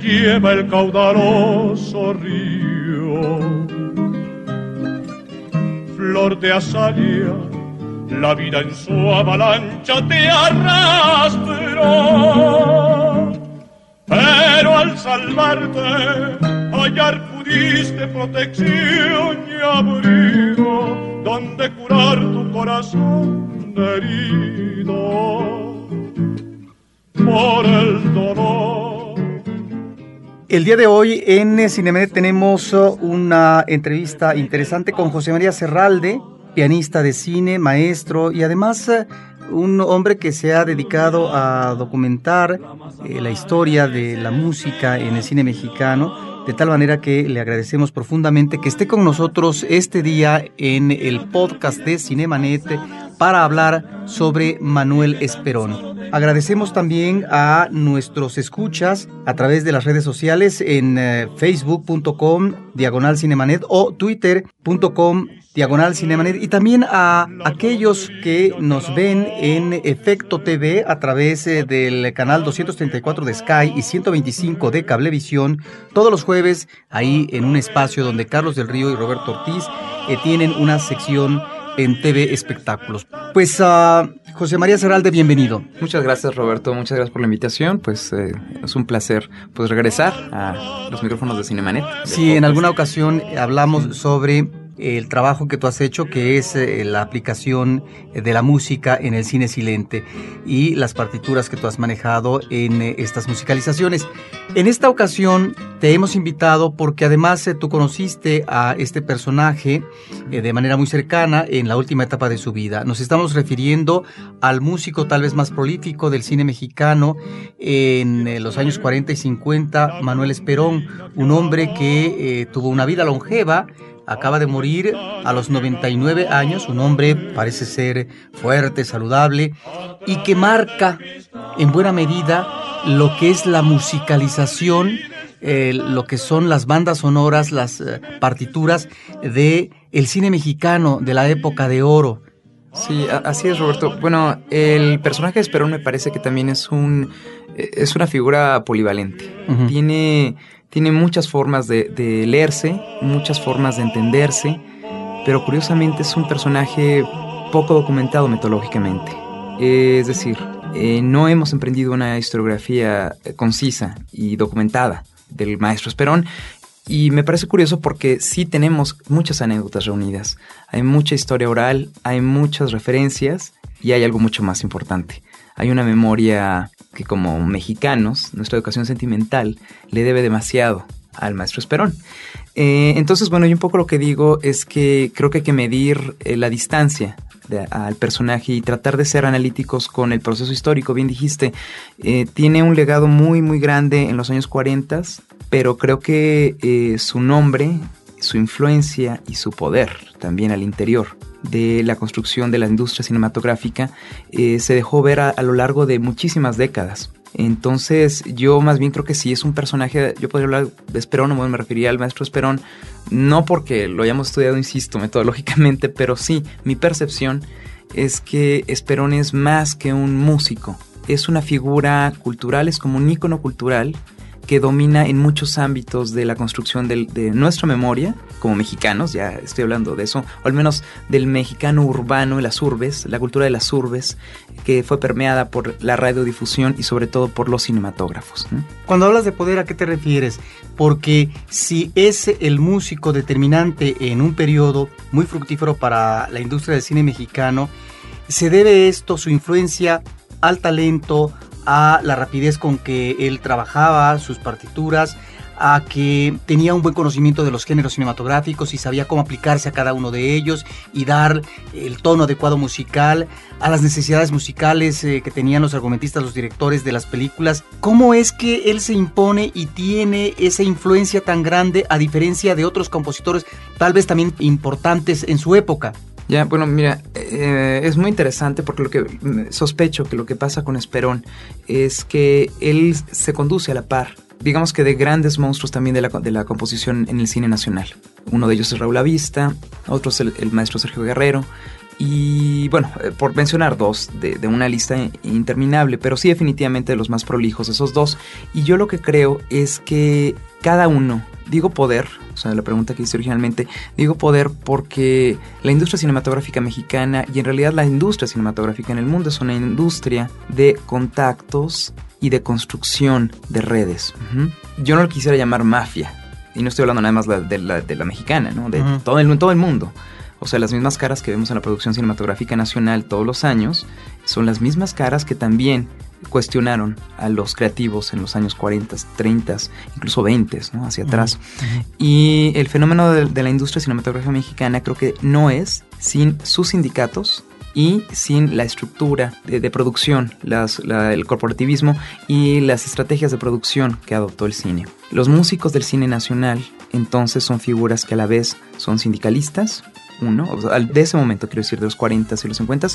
Lleva el caudaloso río. Flor de azalea, la vida en su avalancha te arrastró. Pero al salvarte, hallar pudiste protección y abrigo, donde curar tu corazón herido por el dolor. El día de hoy en Cinemanet tenemos uh, una entrevista interesante con José María Serralde, pianista de cine, maestro y además uh, un hombre que se ha dedicado a documentar eh, la historia de la música en el cine mexicano, de tal manera que le agradecemos profundamente que esté con nosotros este día en el podcast de Cinemanet para hablar sobre Manuel Esperón. Agradecemos también a nuestros escuchas a través de las redes sociales en eh, facebook.com diagonal cinemanet o twitter.com diagonal cinemanet y también a aquellos que nos ven en Efecto TV a través eh, del canal 234 de Sky y 125 de Cablevisión todos los jueves ahí en un espacio donde Carlos del Río y Roberto Ortiz eh, tienen una sección en TV Espectáculos. Pues uh, José María Serralde, bienvenido. Muchas gracias Roberto, muchas gracias por la invitación. Pues eh, es un placer pues regresar a los micrófonos de Cinemanet. Sí, en alguna ocasión hablamos sobre el trabajo que tú has hecho, que es eh, la aplicación de la música en el cine silente y las partituras que tú has manejado en eh, estas musicalizaciones. En esta ocasión te hemos invitado porque además eh, tú conociste a este personaje de manera muy cercana en la última etapa de su vida. Nos estamos refiriendo al músico tal vez más prolífico del cine mexicano en los años 40 y 50, Manuel Esperón, un hombre que tuvo una vida longeva, acaba de morir a los 99 años, un hombre parece ser fuerte, saludable y que marca en buena medida lo que es la musicalización, eh, lo que son las bandas sonoras, las eh, partituras de el cine mexicano de la época de oro. Sí, así es Roberto. Bueno, el personaje de Esperón me parece que también es un eh, es una figura polivalente. Tiene tiene muchas formas de, leerse, muchas formas de entenderse, pero curiosamente es un personaje poco documentado metodológicamente. Eh, es decir, eh, no hemos emprendido una historiografía eh, concisa y documentada del maestro Esperón. Y me parece curioso porque sí tenemos muchas anécdotas reunidas. Hay mucha historia oral, hay muchas referencias y hay algo mucho más importante. Hay una memoria que como mexicanos, nuestra educación sentimental le debe demasiado al maestro Esperón. Eh, entonces, bueno, yo un poco lo que digo es que creo que hay que medir eh, la distancia al personaje y tratar de ser analíticos con el proceso histórico. Bien dijiste, eh, tiene un legado muy, muy grande en los años 40, pero creo que su nombre, su influencia y su poder también al interior de la construcción de la industria cinematográfica eh, se dejó ver a, lo largo de muchísimas décadas. Entonces, yo más bien creo que sí es un personaje. Yo podría hablar de Esperón, o me refería al maestro Esperón, no porque lo hayamos estudiado, insisto, metodológicamente, pero sí, mi percepción es que Esperón es más que un músico. Es una figura cultural, es como un ícono cultural que domina en muchos ámbitos de la construcción de nuestra memoria como mexicanos, ya estoy hablando de eso, o al menos del mexicano urbano las urbes, la cultura de las urbes, que fue permeada por la radiodifusión y sobre todo por los cinematógrafos. Cuando hablas de poder, ¿a qué te refieres? Porque si es el músico determinante en un periodo muy fructífero para la industria del cine mexicano, se debe esto, su influencia, al talento, a la rapidez con que él trabajaba, sus partituras, a que tenía un buen conocimiento de los géneros cinematográficos y sabía cómo aplicarse a cada uno de ellos y dar el tono adecuado musical a las necesidades musicales eh, que tenían los argumentistas, los directores de las películas. ¿Cómo es que él se impone y tiene esa influencia tan grande a diferencia de otros compositores, tal vez también importantes en su época? Ya, bueno, mira, eh, es muy interesante porque lo que mm, sospecho que lo que pasa con Esperón es que él se conduce a la par digamos que de grandes monstruos también de la, de la composición en el cine nacional. Uno de ellos es Raúl Avista, otro es el, maestro Sergio Guerrero, y bueno, eh, por mencionar dos de, de, una lista interminable, pero sí definitivamente de los más prolijos esos dos. Y yo lo que creo es que cada uno, digo poder, o sea, la pregunta que hice originalmente, digo poder porque la industria cinematográfica mexicana y en realidad la industria cinematográfica en el mundo es una industria de contactos y de construcción de redes. Yo no lo quisiera llamar mafia, y no estoy hablando nada más de la, de la mexicana, ¿no? de todo, el, todo el mundo. O sea, las mismas caras que vemos en la producción cinematográfica nacional todos los años son las mismas caras que también cuestionaron a los creativos en los años 40, 30, incluso 20, ¿no? hacia atrás. Y el fenómeno de, de, la industria cinematográfica mexicana creo que no es sin sus sindicatos, y sin la estructura de, producción, el corporativismo y las estrategias de producción que adoptó el cine. Los músicos del cine nacional entonces son figuras que a la vez son sindicalistas, uno, de ese momento quiero decir, de los 40 y los 50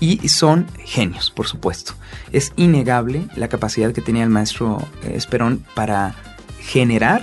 y son genios, por supuesto. Es innegable la capacidad que tenía el maestro eh, Esperón para generar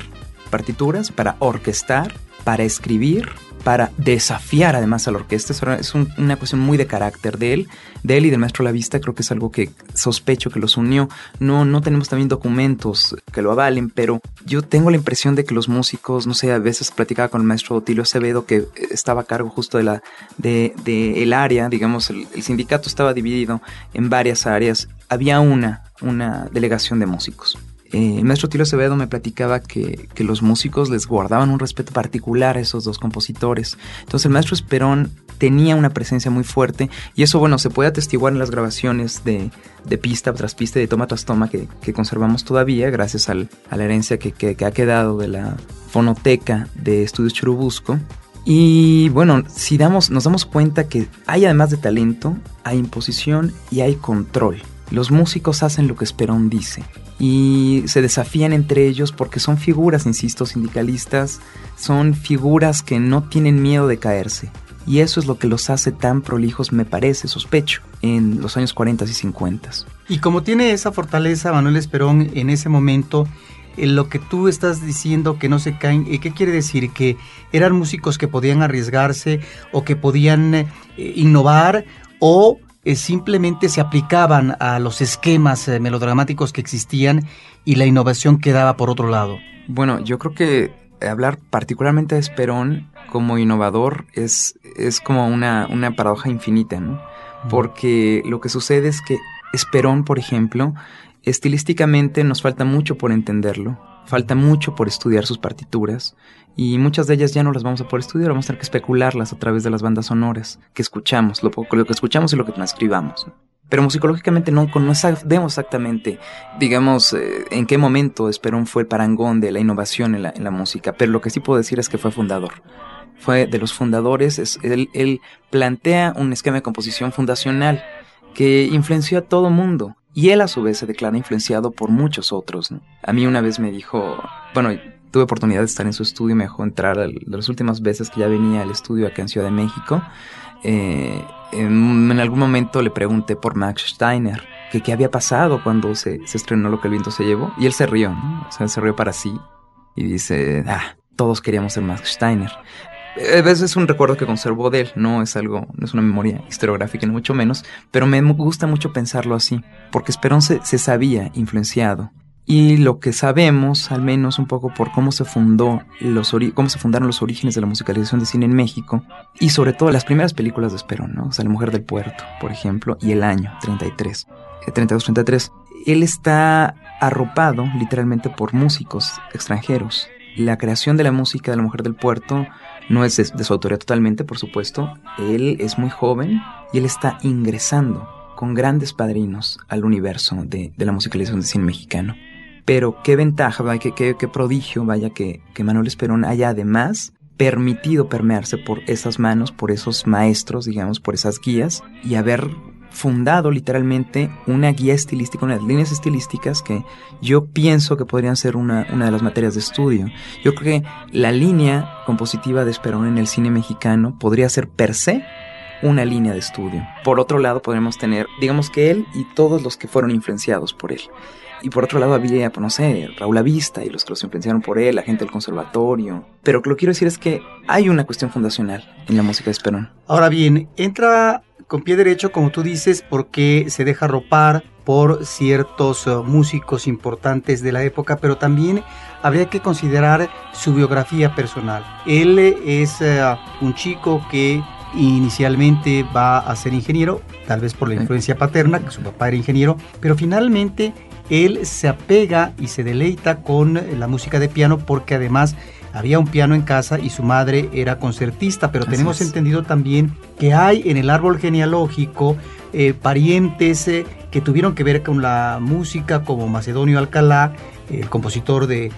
partituras, para orquestar, para escribir, para desafiar además a la orquesta. Es una cuestión muy de carácter de él, de él y del maestro La Vista. Creo que es algo que sospecho que los unió. No, no tenemos también documentos que lo avalen, pero yo tengo la impresión de que los músicos, no sé, a veces platicaba con el maestro Otilio Acevedo, que estaba a cargo justo de la de, el área, digamos, el, el sindicato estaba dividido en varias áreas. Había una, una delegación de músicos eh, el maestro Tilo Acevedo me platicaba que, los músicos les guardaban un respeto particular a esos dos compositores. Entonces el maestro Esperón tenía una presencia muy fuerte y eso, bueno, se puede atestiguar en las grabaciones de, pista tras pista y de toma tras toma que, conservamos todavía gracias a la herencia que, ha quedado de la fonoteca de Estudios Churubusco. Y bueno, si damos, nos damos cuenta que hay además de talento, hay imposición y hay control. Los músicos hacen lo que Esperón dice y se desafían entre ellos porque son figuras, insisto, sindicalistas, son figuras que no tienen miedo de caerse. Y eso es lo que los hace tan prolijos, me parece, sospecho, en los años 40 y 50. Y como tiene esa fortaleza Manuel Esperón en ese momento, en lo que tú estás diciendo que no se caen, eh, ¿qué quiere decir? ¿Que eran músicos que podían arriesgarse o que podían eh, innovar o eh, simplemente se aplicaban a los esquemas eh, melodramáticos que existían y la innovación quedaba por otro lado. Bueno, yo creo que hablar particularmente de Esperón como innovador es, es como una, una paradoja infinita, ¿no? Porque lo que sucede es que Esperón, por ejemplo, estilísticamente nos falta mucho por entenderlo, falta mucho por estudiar sus partituras y muchas de ellas ya no las vamos a poder estudiar, vamos a tener que especularlas a través de las bandas sonoras que escuchamos, lo, lo que escuchamos y lo que transcribamos. Pero musicológicamente no, no sabemos exactamente, digamos, eh, en qué momento Esperón fue el parangón de la innovación en la, en la, música, pero lo que sí puedo decir es que fue fundador. Fue de los fundadores, es, él, él plantea un esquema de composición fundacional que influenció a todo mundo. Y él a su vez se declara influenciado por muchos otros. A mí una vez me dijo, bueno, tuve oportunidad de estar en su estudio, me dejó entrar de las últimas veces que ya venía al estudio acá en Ciudad de México. Eh, en, algún momento le pregunté por Max Steiner, que qué había pasado cuando se, estrenó Lo que el viento se llevó, y él se rió. O sea, se rió para sí, y dice, ah, todos queríamos ser Max Steiner. A veces es un recuerdo que conservo de él, no es algo, es una memoria historiográfica ni mucho menos, pero me gusta mucho pensarlo así, porque Esperón se, sabía influenciado y lo que sabemos, al menos un poco por cómo se fundó los cómo se fundaron los orígenes de la musicalización de cine en México y sobre todo las primeras películas de Esperón, ¿no? O sea, La Mujer del Puerto, por ejemplo, y El Año 33, 32-33. Eh, Él está arropado literalmente por músicos extranjeros. La creación de la música de La Mujer del Puerto no es de, su autoría totalmente, por supuesto. Él es muy joven y él está ingresando con grandes padrinos al universo de, la musicalización de cine mexicano Pero qué ventaja, vaya, qué, qué, qué prodigio, vaya, que, que Manuel Esperón haya además permitido permearse por esas manos, por esos maestros, digamos, por esas guías, y haber fundado literalmente una guía estilística, unas líneas estilísticas que yo pienso que podrían ser una, una, de las materias de estudio. Yo creo que la línea compositiva de Esperón en el cine mexicano podría ser per se una línea de estudio. Por otro lado, podríamos tener, digamos que él y todos los que fueron influenciados por él. Y por otro lado había, pues no sé, Raúl Avista y los que los influenciaron por él, la gente del conservatorio. Pero lo que quiero decir es que hay una cuestión fundacional en la música de Esperón. Ahora bien, entra con pie derecho, como tú dices, porque se deja ropar por ciertos uh, músicos importantes de la época, pero también habría que considerar su biografía personal. Él es uh, un chico que inicialmente va a ser ingeniero, tal vez por la influencia paterna, que su papá era ingeniero, pero finalmente él se apega y se deleita con la música de piano porque además había un piano en casa y su madre era concertista, pero tenemos entendido también que hay en el árbol genealógico eh, parientes eh, que tuvieron que ver con la música, como Macedonio Alcalá, el compositor de, eh,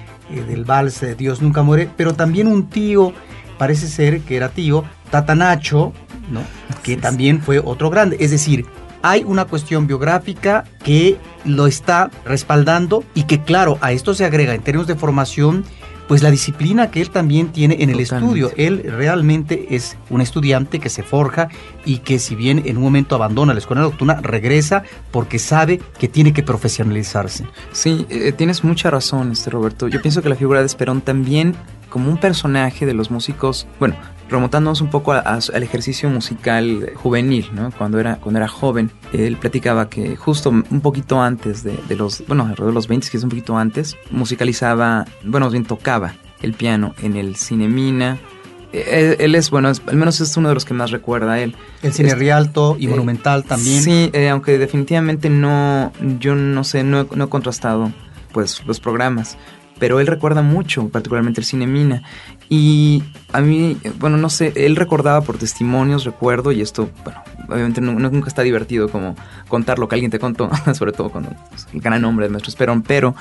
del vals Dios nunca muere, pero también un tío, parece ser que era tío, Tatanacho, ¿no? que también fue otro grande. Es decir, hay una cuestión biográfica que lo está respaldando y que claro, a esto se agrega en términos de formación pues la disciplina que él también tiene en el estudio. Él realmente es un estudiante que se forja y que si bien en un momento abandona la escuela nocturna, regresa porque sabe que tiene que profesionalizarse. Sí, eh, tienes mucha razón, este Roberto. Yo pienso que la figura de Esperón también como un personaje de los músicos, bueno, remontándonos un poco al ejercicio musical juvenil, ¿no? Cuando era, cuando era joven, él platicaba que justo un poquito antes de, los, bueno, alrededor de los 20, que es un poquito antes, musicalizaba, bueno, bien tocaba el piano en el Cine Mina. Eh, él, es, bueno, al menos es uno de los que más recuerda a él. El cine Rialto y eh, Monumental también. Sí, eh, aunque definitivamente no, yo no sé, no, no he contrastado pues los programas pero él recuerda mucho, particularmente el cine Mina. Y a mí, bueno, no sé, él recordaba por testimonios, recuerdo, y esto, bueno, obviamente nunca está divertido como contar lo que alguien te contó, sobre todo cuando pues, el gran nombre de Maestro Esperón, pero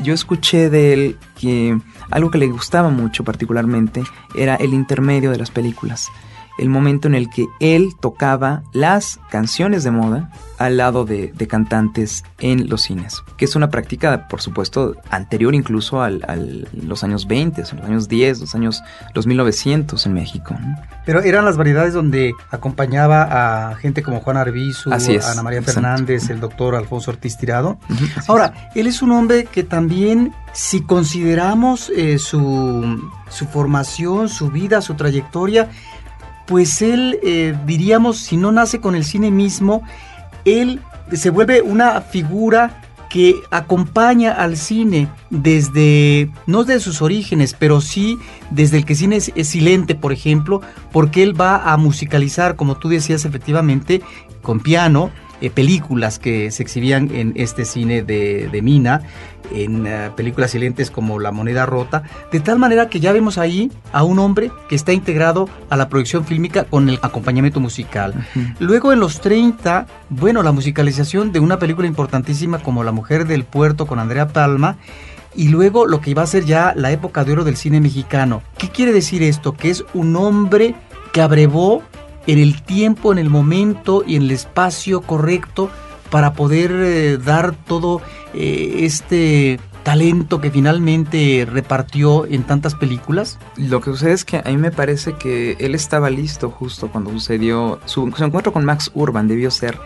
yo escuché de él que algo que le gustaba mucho particularmente era el intermedio de las películas el momento en el que él tocaba las canciones de moda al lado de, cantantes en los cines, que es una práctica, por supuesto, anterior incluso a los años 20, los años 10, los años los 1900 en México. Pero eran las variedades donde acompañaba a gente como Juan Arbizu, Ana María Fernández, el doctor Alfonso Ortiz Tirado. Ahora, él es un hombre que también, si consideramos eh, su, su formación, su vida, su trayectoria, pues él, eh, diríamos, si no nace con el cine mismo, él se vuelve una figura que acompaña al cine desde, no desde sus orígenes, pero sí desde el que cine es, silente, por ejemplo, porque él va a musicalizar, como tú decías efectivamente, con piano, eh, películas que se exhibían en este cine de, de Mina, en eh, películas silentes como La moneda rota, de tal manera que ya vemos ahí a un hombre que está integrado a la producción fílmica con el acompañamiento musical. Luego en los 30, bueno, la musicalización de una película importantísima como La mujer del puerto con Andrea Palma, y luego lo que iba a ser ya la época de oro del cine mexicano. ¿Qué quiere decir esto? Que es un hombre que abrevó en el tiempo, en el momento y en el espacio correcto para poder eh, dar todo eh, este talento que finalmente repartió en tantas películas? Lo que sucede es que a mí me parece que él estaba listo justo cuando sucedió su, encuentro con Max Urban debió ser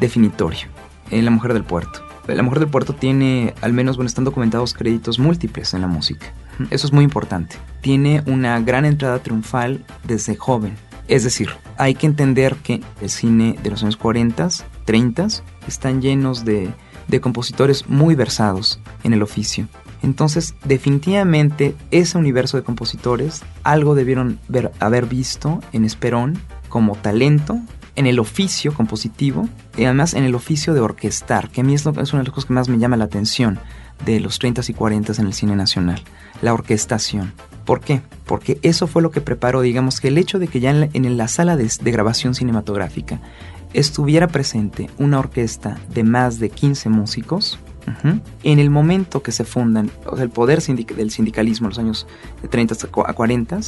definitorio en La Mujer del Puerto. La Mujer del Puerto tiene, al menos, bueno, están documentados créditos múltiples en la música. Eso es muy importante. Tiene una gran entrada triunfal desde joven. Es decir, hay que entender que el cine de los años 40, 30 están llenos de, compositores muy versados en el oficio. Entonces, definitivamente, ese universo de compositores algo debieron haber visto en Esperón como talento en el oficio compositivo y además en el oficio de orquestar, que a mí es, una de las cosas que más me llama la atención de los 30 y 40 en el cine nacional, la orquestación. ¿Por qué? Porque eso fue lo que preparó, digamos, que el hecho de que ya en la, sala de, grabación cinematográfica estuviera presente una orquesta de más de 15 músicos, En el momento que se fundan, o sea, el poder del sindicalismo en los años 30 a 40,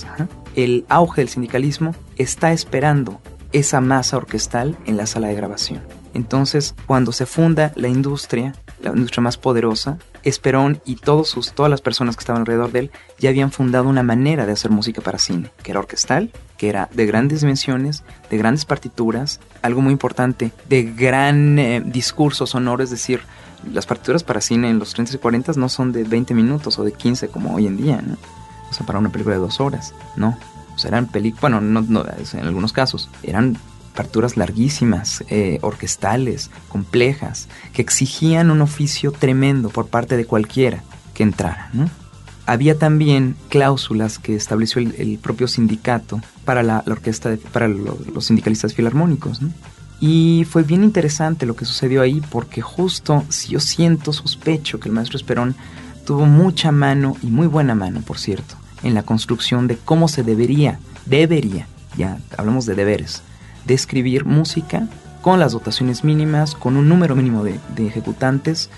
el auge del sindicalismo está esperando esa masa orquestal en la sala de grabación. Entonces, cuando se funda la industria, la industria más poderosa, Esperón y todos sus, todas las personas que estaban alrededor de él ya habían fundado una manera de hacer música para cine, que era orquestal, que era de grandes dimensiones, de grandes partituras, algo muy importante, de gran eh, discurso sonoro, es decir, las partituras para cine en los 30 y 40 no son de 20 minutos o de 15 como hoy en día, ¿no? O sea, para una película de dos horas, ¿no? O sea, eran películas, bueno, no, no, en algunos casos, eran partituras larguísimas, eh, orquestales, complejas, que exigían un oficio tremendo por parte de cualquiera que entrara. Había también cláusulas que estableció el, propio sindicato para la, orquesta, para los sindicalistas filarmónicos. Y fue bien interesante lo que sucedió ahí porque justo si yo siento, sospecho que el maestro Esperón tuvo mucha mano y muy buena mano, por cierto, en la construcción de cómo se debería, debería, ya hablamos de deberes, de escribir música con las dotaciones mínimas, con un número mínimo de, ejecutantes.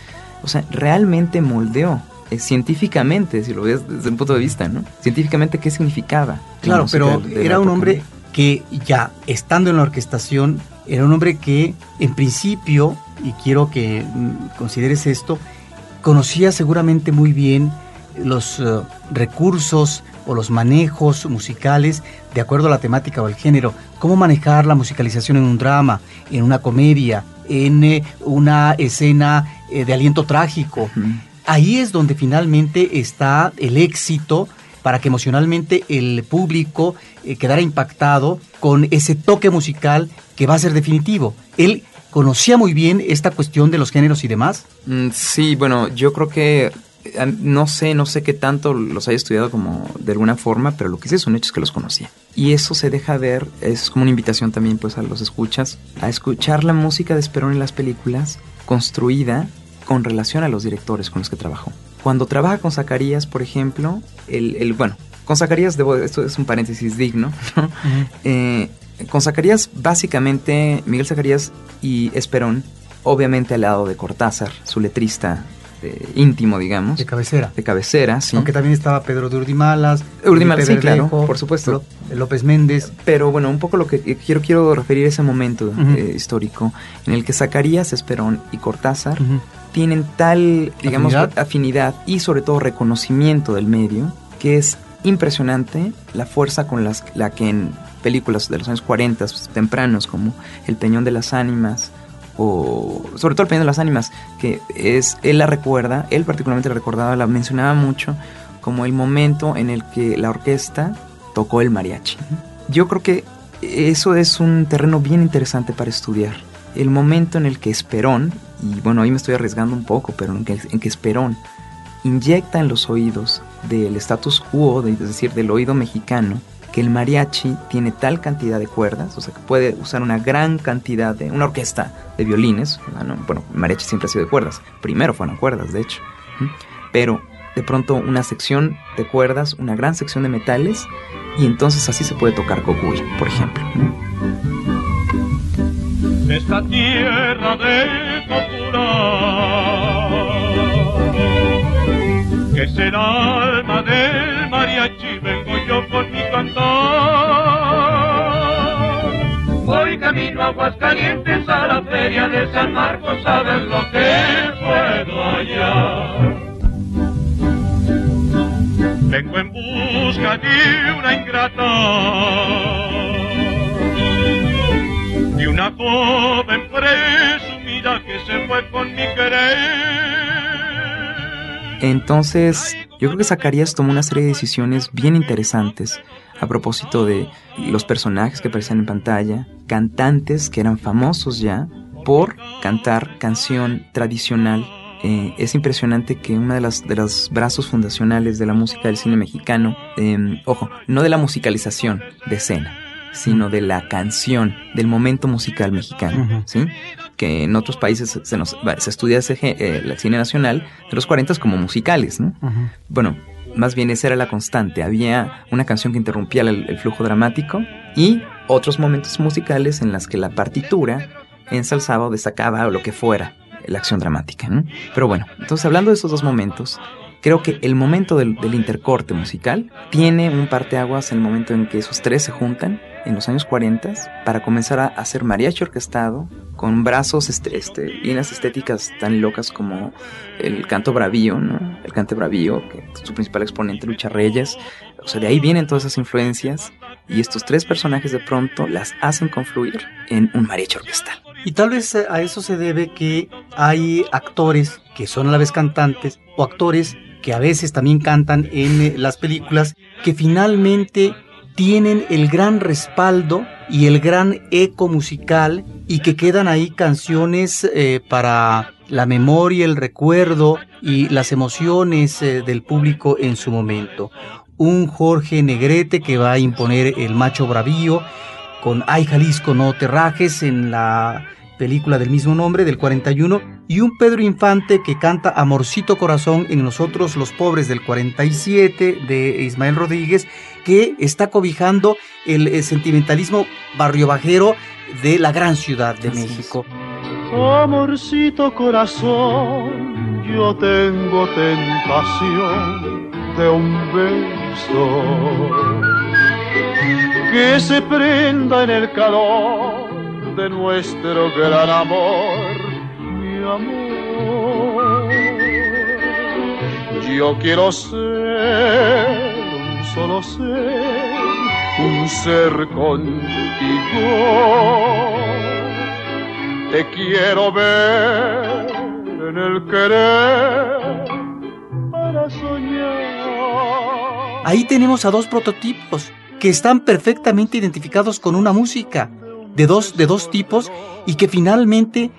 O sea, realmente moldeó eh, científicamente, si lo ves desde un punto de vista, ¿no? Científicamente, ¿qué significaba? Claro, pero era un hombre que ya estando en la orquestación, era un hombre que en principio, y quiero que mm, consideres esto, conocía seguramente muy bien los eh, recursos o los manejos musicales de acuerdo a la temática o el género. Cómo manejar la musicalización en un drama, en una comedia, en eh, una escena eh, de aliento trágico. Ahí es donde finalmente está el éxito para que emocionalmente el público eh, quedara impactado con ese toque musical que va a ser definitivo. Él conocía muy bien esta cuestión de los géneros y demás. Mm, sí, bueno, yo creo que no sé, no sé qué tanto los haya estudiado como de alguna forma, pero lo que sí es un hecho es que los conocía. Y eso se deja ver, es como una invitación también pues a los escuchas, a escuchar la música de Esperón en las películas construida con relación a los directores con los que trabajó. Cuando trabaja con Zacarías, por ejemplo, el, bueno, con Zacarías, debo, esto es un paréntesis digno, eh, con Zacarías, básicamente, Miguel Zacarías y Esperón, obviamente al lado de Cortázar, su letrista este, íntimo, digamos. De cabecera. De cabecera, sí. Aunque también estaba Pedro de Urdimalas. Urdimalas, sí, claro, por supuesto. López Méndez. Pero bueno, un poco lo que quiero, quiero referir a ese momento eh, histórico en el que Zacarías Esperón y Cortázar tienen tal, digamos, ¿Afinidad? y sobre todo reconocimiento del medio que es impresionante la fuerza con las, la que en películas de los años 40 tempranos como El Peñón de las Ánimas, o sobre todo el Peñón de las Ánimas, que es, él la recuerda, él particularmente la recordaba, la mencionaba mucho como el momento en el que la orquesta tocó el mariachi. Yo creo que eso es un terreno bien interesante para estudiar. El momento en el que Esperón, y bueno, ahí me estoy arriesgando un poco, pero en que, en que Esperón inyecta en los oídos del status quo, es decir, del oído mexicano, el mariachi tiene tal cantidad de cuerdas, o sea que puede usar una gran cantidad de, una orquesta de violines, bueno, el mariachi siempre ha sido de cuerdas, primero fueron cuerdas de hecho, pero de pronto una sección de cuerdas, una gran sección de metales, y entonces así se puede tocar cocuy, por ejemplo. Esta tierra de que es el alma del mariachi, vengo yo con mi cantar. Voy camino a Aguascalientes a la feria de San Marcos a ver lo que puedo hallar. Vengo en busca de una ingrata, de una joven presumida que se fue con mi querer. Entonces, yo creo que Zacarías tomó una serie de decisiones bien interesantes a propósito de los personajes que aparecían en pantalla, cantantes que eran famosos ya por cantar canción tradicional. Eh, es impresionante que una de las de los brazos fundacionales de la música del cine mexicano, em, ojo, no de la musicalización de escena, sino de la canción, del momento musical mexicano, ¿sí? Que en otros países se, nos, se estudia ese, eh, el cine nacional de los 40 como musicales, ¿no? Bueno, más bien esa era la constante. Había una canción que interrumpía el, flujo dramático y otros momentos musicales en las que la partitura ensalzaba o destacaba o lo que fuera la acción dramática. ¿no? Pero bueno, entonces hablando de esos dos momentos, creo que el momento del, del intercorte musical tiene un parteaguas en el momento en que esos tres se juntan en los años 40 para comenzar a hacer mariachi orquestado con brazos, este, este, líneas estéticas tan locas como el canto bravío, ¿no? El canto bravío, que su principal exponente, Lucha Reyes. O sea, de ahí vienen todas esas influencias y estos tres personajes de pronto las hacen confluir en un mariachi orquestal. Y tal vez a eso se debe que hay actores que son a la vez cantantes o actores que a veces también cantan en eh, las películas que finalmente tienen el gran respaldo y el gran eco musical y que quedan ahí canciones eh, para la memoria, el recuerdo y las emociones eh, del público en su momento. Un Jorge Negrete que va a imponer el macho bravío con Ay Jalisco no te rajes en la película del mismo nombre del 41 y un Pedro Infante que canta Amorcito Corazón en Nosotros los Pobres del 47 de Ismael Rodríguez que está cobijando el, sentimentalismo barrio bajero de la gran ciudad de México. Amorcito corazón, yo tengo tentación de un beso que se prenda en el calor de nuestro gran amor, mi amor. Yo quiero ser solo ser un ser contigo. Te quiero ver en el querer para soñar. Ahí tenemos a dos prototipos que están perfectamente identificados con una música de dos, de dos tipos y que finalmente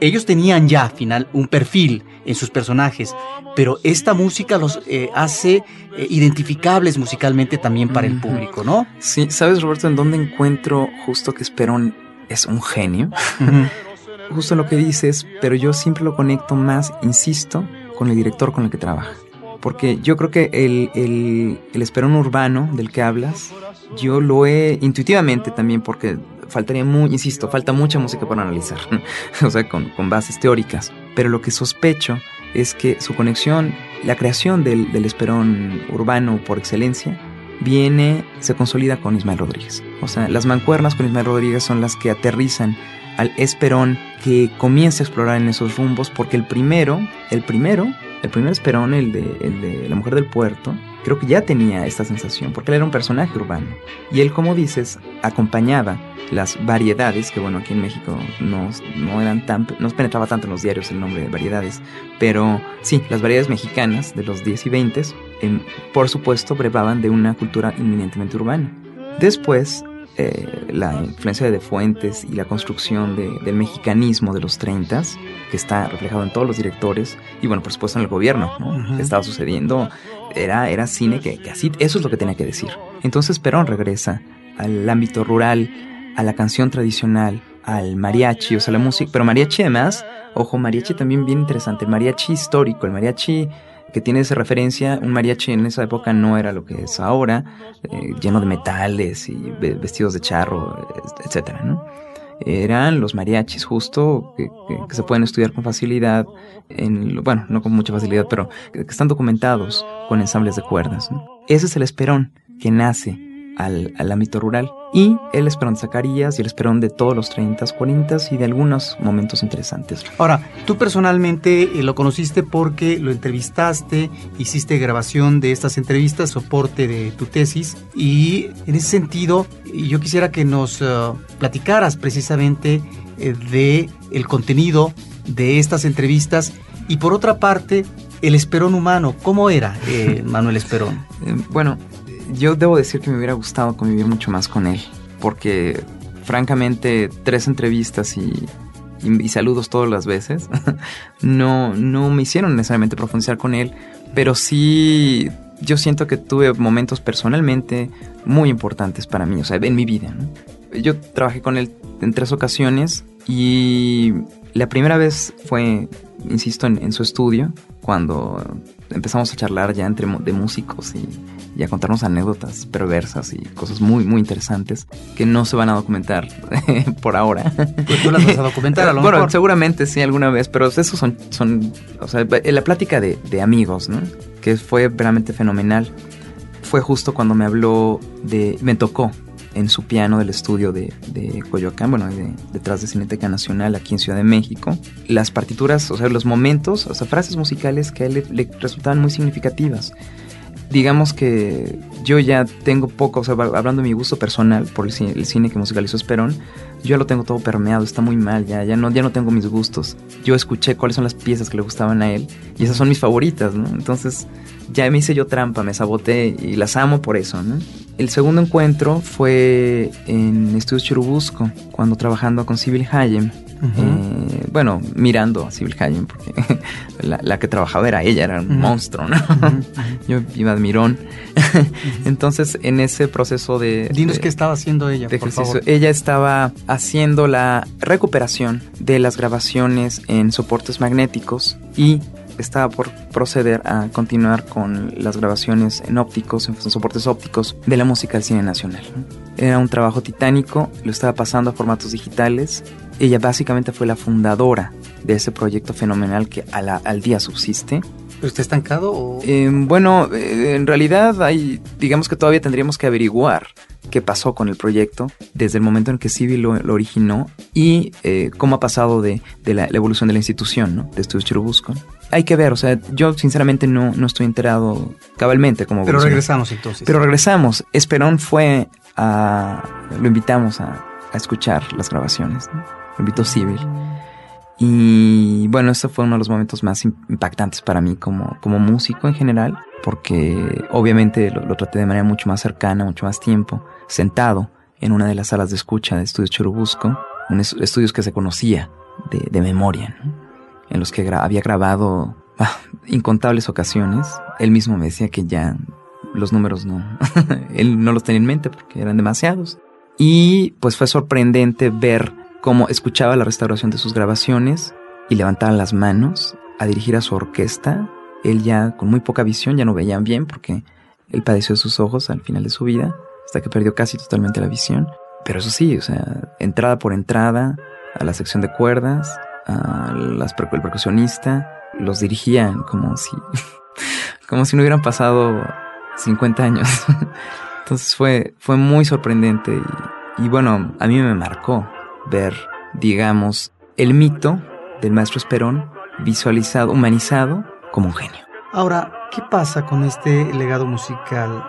ellos tenían ya final un perfil en sus personajes, pero esta música los eh, hace eh, identificables musicalmente también para el público, ¿no? Sí, ¿sabes Roberto en dónde encuentro justo que Esperón es un genio? justo lo que dices, pero yo siempre lo conecto más, insisto, con el director con el que trabaja. Porque yo creo que el, el, el Esperón urbano del que hablas, yo lo he intuitivamente también, porque faltaría muy, insisto, falta mucha música para analizar, o sea, con, con, bases teóricas. Pero lo que sospecho es que su conexión, la creación del, del esperón urbano por excelencia, viene, se consolida con Ismael Rodríguez. O sea, las mancuernas con Ismael Rodríguez son las que aterrizan al esperón que comienza a explorar en esos rumbos, porque el primero, el primero, el primer esperón, el de, el de la mujer del puerto, creo que ya tenía esta sensación, porque él era un personaje urbano. Y él, como dices, acompañaba las variedades, que bueno, aquí en México no, no eran tan, no penetraba tanto en los diarios el nombre de variedades, pero sí, las variedades mexicanas de los 10 y 20, em, por supuesto, brevaban de una cultura inminentemente urbana. Después, eh, la influencia de Fuentes y la construcción del mexicanismo de los 30, que está reflejado en todos los directores y bueno, por supuesto en el gobierno, ¿no? estaba sucediendo, era, era cine que, que, así, eso es lo que tenía que decir. Entonces Perón regresa al ámbito rural, a la canción tradicional, al mariachi, o sea, la música, pero mariachi además, ojo, mariachi también bien interesante, el mariachi histórico, el mariachi que tiene esa referencia, un mariachi en esa época no era lo que es ahora, eh, lleno de metales y vestidos de charro, etcétera, ¿no? Eran los mariachis justo que, se pueden estudiar con facilidad, en, bueno, no con mucha facilidad, pero que, están documentados con ensambles de cuerdas. Ese es el esperón que nace al, ámbito rural. Y el esperón de Zacarías y el esperón de todos los 30, 40 y de algunos momentos interesantes. Ahora, tú personalmente eh, lo conociste porque lo entrevistaste, hiciste grabación de estas entrevistas, soporte de tu tesis, y en ese sentido, yo quisiera que nos uh, platicaras precisamente eh, de el contenido de estas entrevistas y por otra parte, el esperón humano, ¿cómo era eh, Manuel Esperón? bueno, yo debo decir que me hubiera gustado convivir mucho más con él, porque francamente tres entrevistas y, saludos todas las veces no, no me hicieron necesariamente profundizar con él, pero sí yo siento que tuve momentos personalmente muy importantes para mí, o sea, en mi vida. Yo trabajé con él en tres ocasiones y la primera vez fue, insisto, en, en su estudio, cuando empezamos a charlar ya entre de músicos y y a contarnos anécdotas perversas y cosas muy, muy interesantes que no se van a documentar por ahora. Pues tú las vas a documentar a lo bueno, mejor. seguramente sí, alguna vez, pero esos son, son o sea, la plática de, de amigos, ¿no? Que fue realmente fenomenal. Fue justo cuando me habló de, me tocó en su piano del estudio de, de Coyoacán, bueno, de- detrás de Cineteca Nacional, aquí en Ciudad de México, las partituras, o sea, los momentos, o sea, frases musicales que a él le, le resultaban muy significativas. Digamos que yo ya tengo poco, o sea, hablando de mi gusto personal por el cine, el cine que musicalizó Esperón, yo ya lo tengo todo permeado, está muy mal, ya, ya, no, ya no tengo mis gustos. Yo escuché cuáles son las piezas que le gustaban a él y esas son mis favoritas, ¿no? Entonces ya me hice yo trampa, me saboté y las amo por eso, ¿no? El segundo encuentro fue en Estudios Churubusco, cuando trabajando con Sibyl Hayem. Eh, bueno, mirando a Sibyl Hayem, porque la, la que trabajaba era ella, era un monstruo, ¿no? Yo iba de mirón. Entonces, en ese proceso de... Dinos de- qué estaba haciendo ella, de por favor. Ella estaba haciendo la recuperación de las grabaciones en soportes magnéticos y estaba por proceder a continuar con las grabaciones en ópticos, en soportes ópticos de la música del cine nacional. Era un trabajo titánico, lo estaba pasando a formatos digitales. Ella básicamente fue la fundadora de ese proyecto fenomenal que a la- al día subsiste. ¿Pero ¿Está estancado o...? Eh, bueno, eh, en realidad hay, digamos que todavía tendríamos que averiguar qué pasó con el proyecto desde el momento en que Civi lo, lo originó y eh, cómo ha pasado de, de la, la evolución de la institución, ¿no? De Estudios Churubusco. Hay que ver, o sea, yo sinceramente no, no estoy enterado cabalmente cómo Pero regresamos entonces. Pero regresamos. Esperón fue a... Lo invitamos a, a escuchar las grabaciones, ¿no? Invitó Civil. Y bueno, ese fue uno de los momentos más im- impactantes para mí como, como músico en general, porque obviamente lo, lo traté de manera mucho más cercana, mucho más tiempo, sentado en una de las salas de escucha de Estudios Churubusco, un es- estudios que se conocía de, de memoria, ¿no? en los que gra- había grabado ah, incontables ocasiones. Él mismo me decía que ya los números no, él no los tenía en mente porque eran demasiados. Y pues fue sorprendente ver cómo escuchaba la restauración de sus grabaciones y levantaba las manos a dirigir a su orquesta. Él ya con muy poca visión, ya no veían bien porque él padeció de sus ojos al final de su vida, hasta que perdió casi totalmente la visión. Pero eso sí, o sea, entrada por entrada, a la sección de cuerdas, a las el percusionista, los dirigían como si, como si no hubieran pasado 50 años. Entonces fue, fue muy sorprendente y, y bueno, a mí me marcó ver, digamos, el mito del maestro Esperón visualizado, humanizado como un genio. Ahora, ¿qué pasa con este legado musical?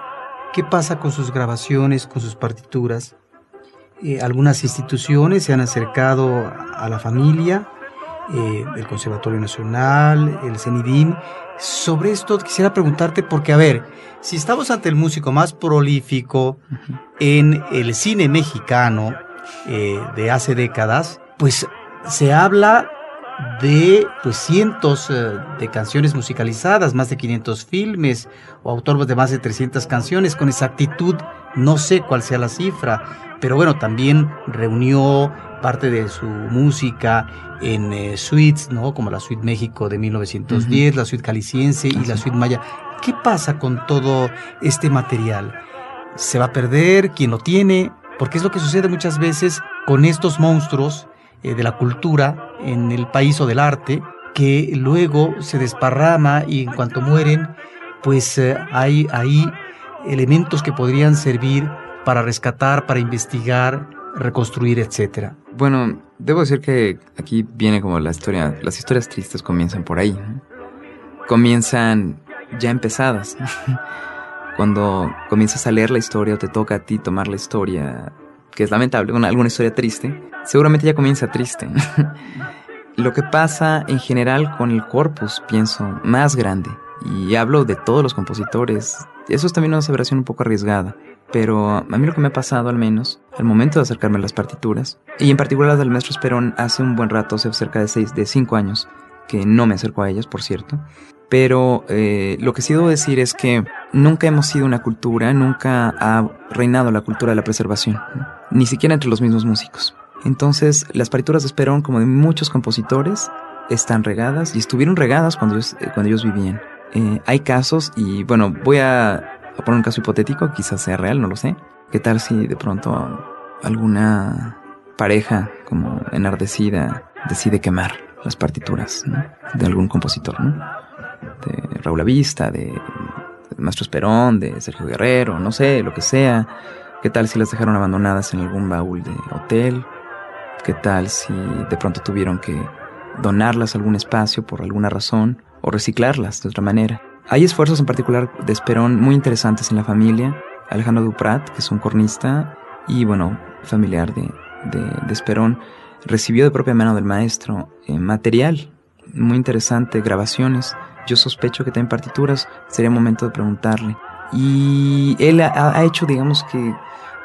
¿Qué pasa con sus grabaciones, con sus partituras? Eh, algunas instituciones se han acercado a la familia, eh, el Conservatorio Nacional, el CENIDIN. Sobre esto quisiera preguntarte porque, a ver, si estamos ante el músico más prolífico en el cine mexicano eh, de hace décadas, pues se habla de pues cientos eh, de canciones musicalizadas, más de 500 filmes o autor de más de 300 canciones con exactitud, no sé cuál sea la cifra, pero bueno, también reunió parte de su música en eh, suites, ¿no? Como la Suite México de 1910, la Suite Caliciense y la. Suite Maya. ¿Qué pasa con todo este material? ¿Se va a perder? ¿Quién lo tiene? Porque es lo que sucede muchas veces con estos monstruos eh, de la cultura en el país o del arte, que luego se desparrama y en cuanto mueren, pues eh, hay ahí elementos que podrían servir para rescatar, para investigar, reconstruir, etcétera. Bueno, debo decir que aquí viene como la historia, las historias tristes comienzan por ahí. Comienzan ya empezadas. Cuando comienzas a leer la historia o te toca a ti tomar la historia, que es lamentable, una, alguna historia triste, seguramente ya comienza triste. Lo que pasa en general con el corpus, pienso, más grande, y hablo de todos los compositores, eso es también una aseveración un poco arriesgada, pero a mí lo que me ha pasado al menos, al momento de acercarme a las partituras, y en particular las del maestro Esperón, hace un buen rato, hace cerca de seis, de cinco años, que no me acerco a ellas, por cierto, pero eh, lo que sí debo decir es que nunca hemos sido una cultura, nunca ha reinado la cultura de la preservación, ¿no? ni siquiera entre los mismos músicos. Entonces, las partituras de Esperón, como de muchos compositores, están regadas y estuvieron regadas cuando ellos, eh, cuando ellos vivían. Eh, hay casos y bueno, voy a a poner un caso hipotético, quizás sea real, no lo sé. ¿Qué tal si de pronto alguna pareja como enardecida decide quemar las partituras de algún compositor, ¿no? De Raúl Avista, de, de Maestro Esperón, de Sergio Guerrero, no sé, lo que sea. ¿Qué tal si las dejaron abandonadas en algún baúl de hotel? ¿Qué tal si de pronto tuvieron que donarlas algún espacio por alguna razón o reciclarlas de otra manera? Hay esfuerzos en particular de Esperón muy interesantes en la familia. Alejandro Duprat, que es un cornista y, bueno, familiar de, de, Esperón, recibió de propia mano del maestro eh, material muy interesante, grabaciones. Yo sospecho que también partituras. Sería momento de preguntarle. Y él ha, hecho, digamos que,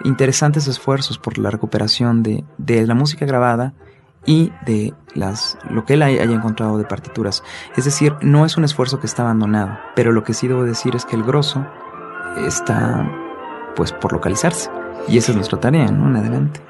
interesantes esfuerzos por la recuperación de, de la música grabada y de las lo que él haya encontrado de partituras. Es decir, no es un esfuerzo que está abandonado, pero lo que sí debo decir es que el grosso está pues por localizarse. Y esa es nuestra tarea, ¿no? En adelante.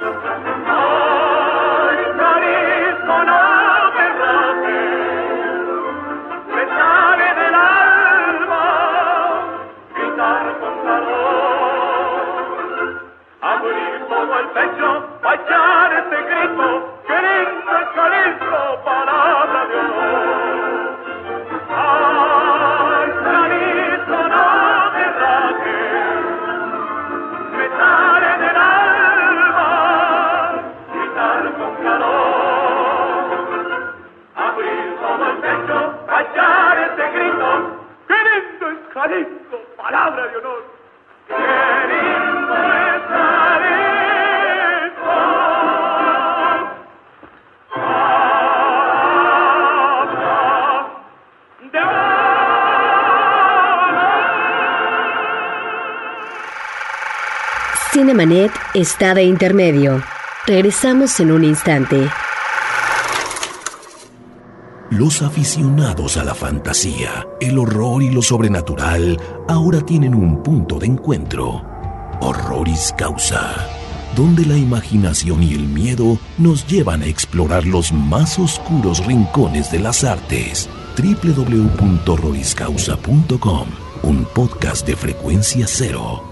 Cinemanet está de intermedio. Regresamos en un instante. Los aficionados a la fantasía, el horror y lo sobrenatural ahora tienen un punto de encuentro. Horroris Causa, donde la imaginación y el miedo nos llevan a explorar los más oscuros rincones de las artes. www.horroriscausa.com, un podcast de frecuencia cero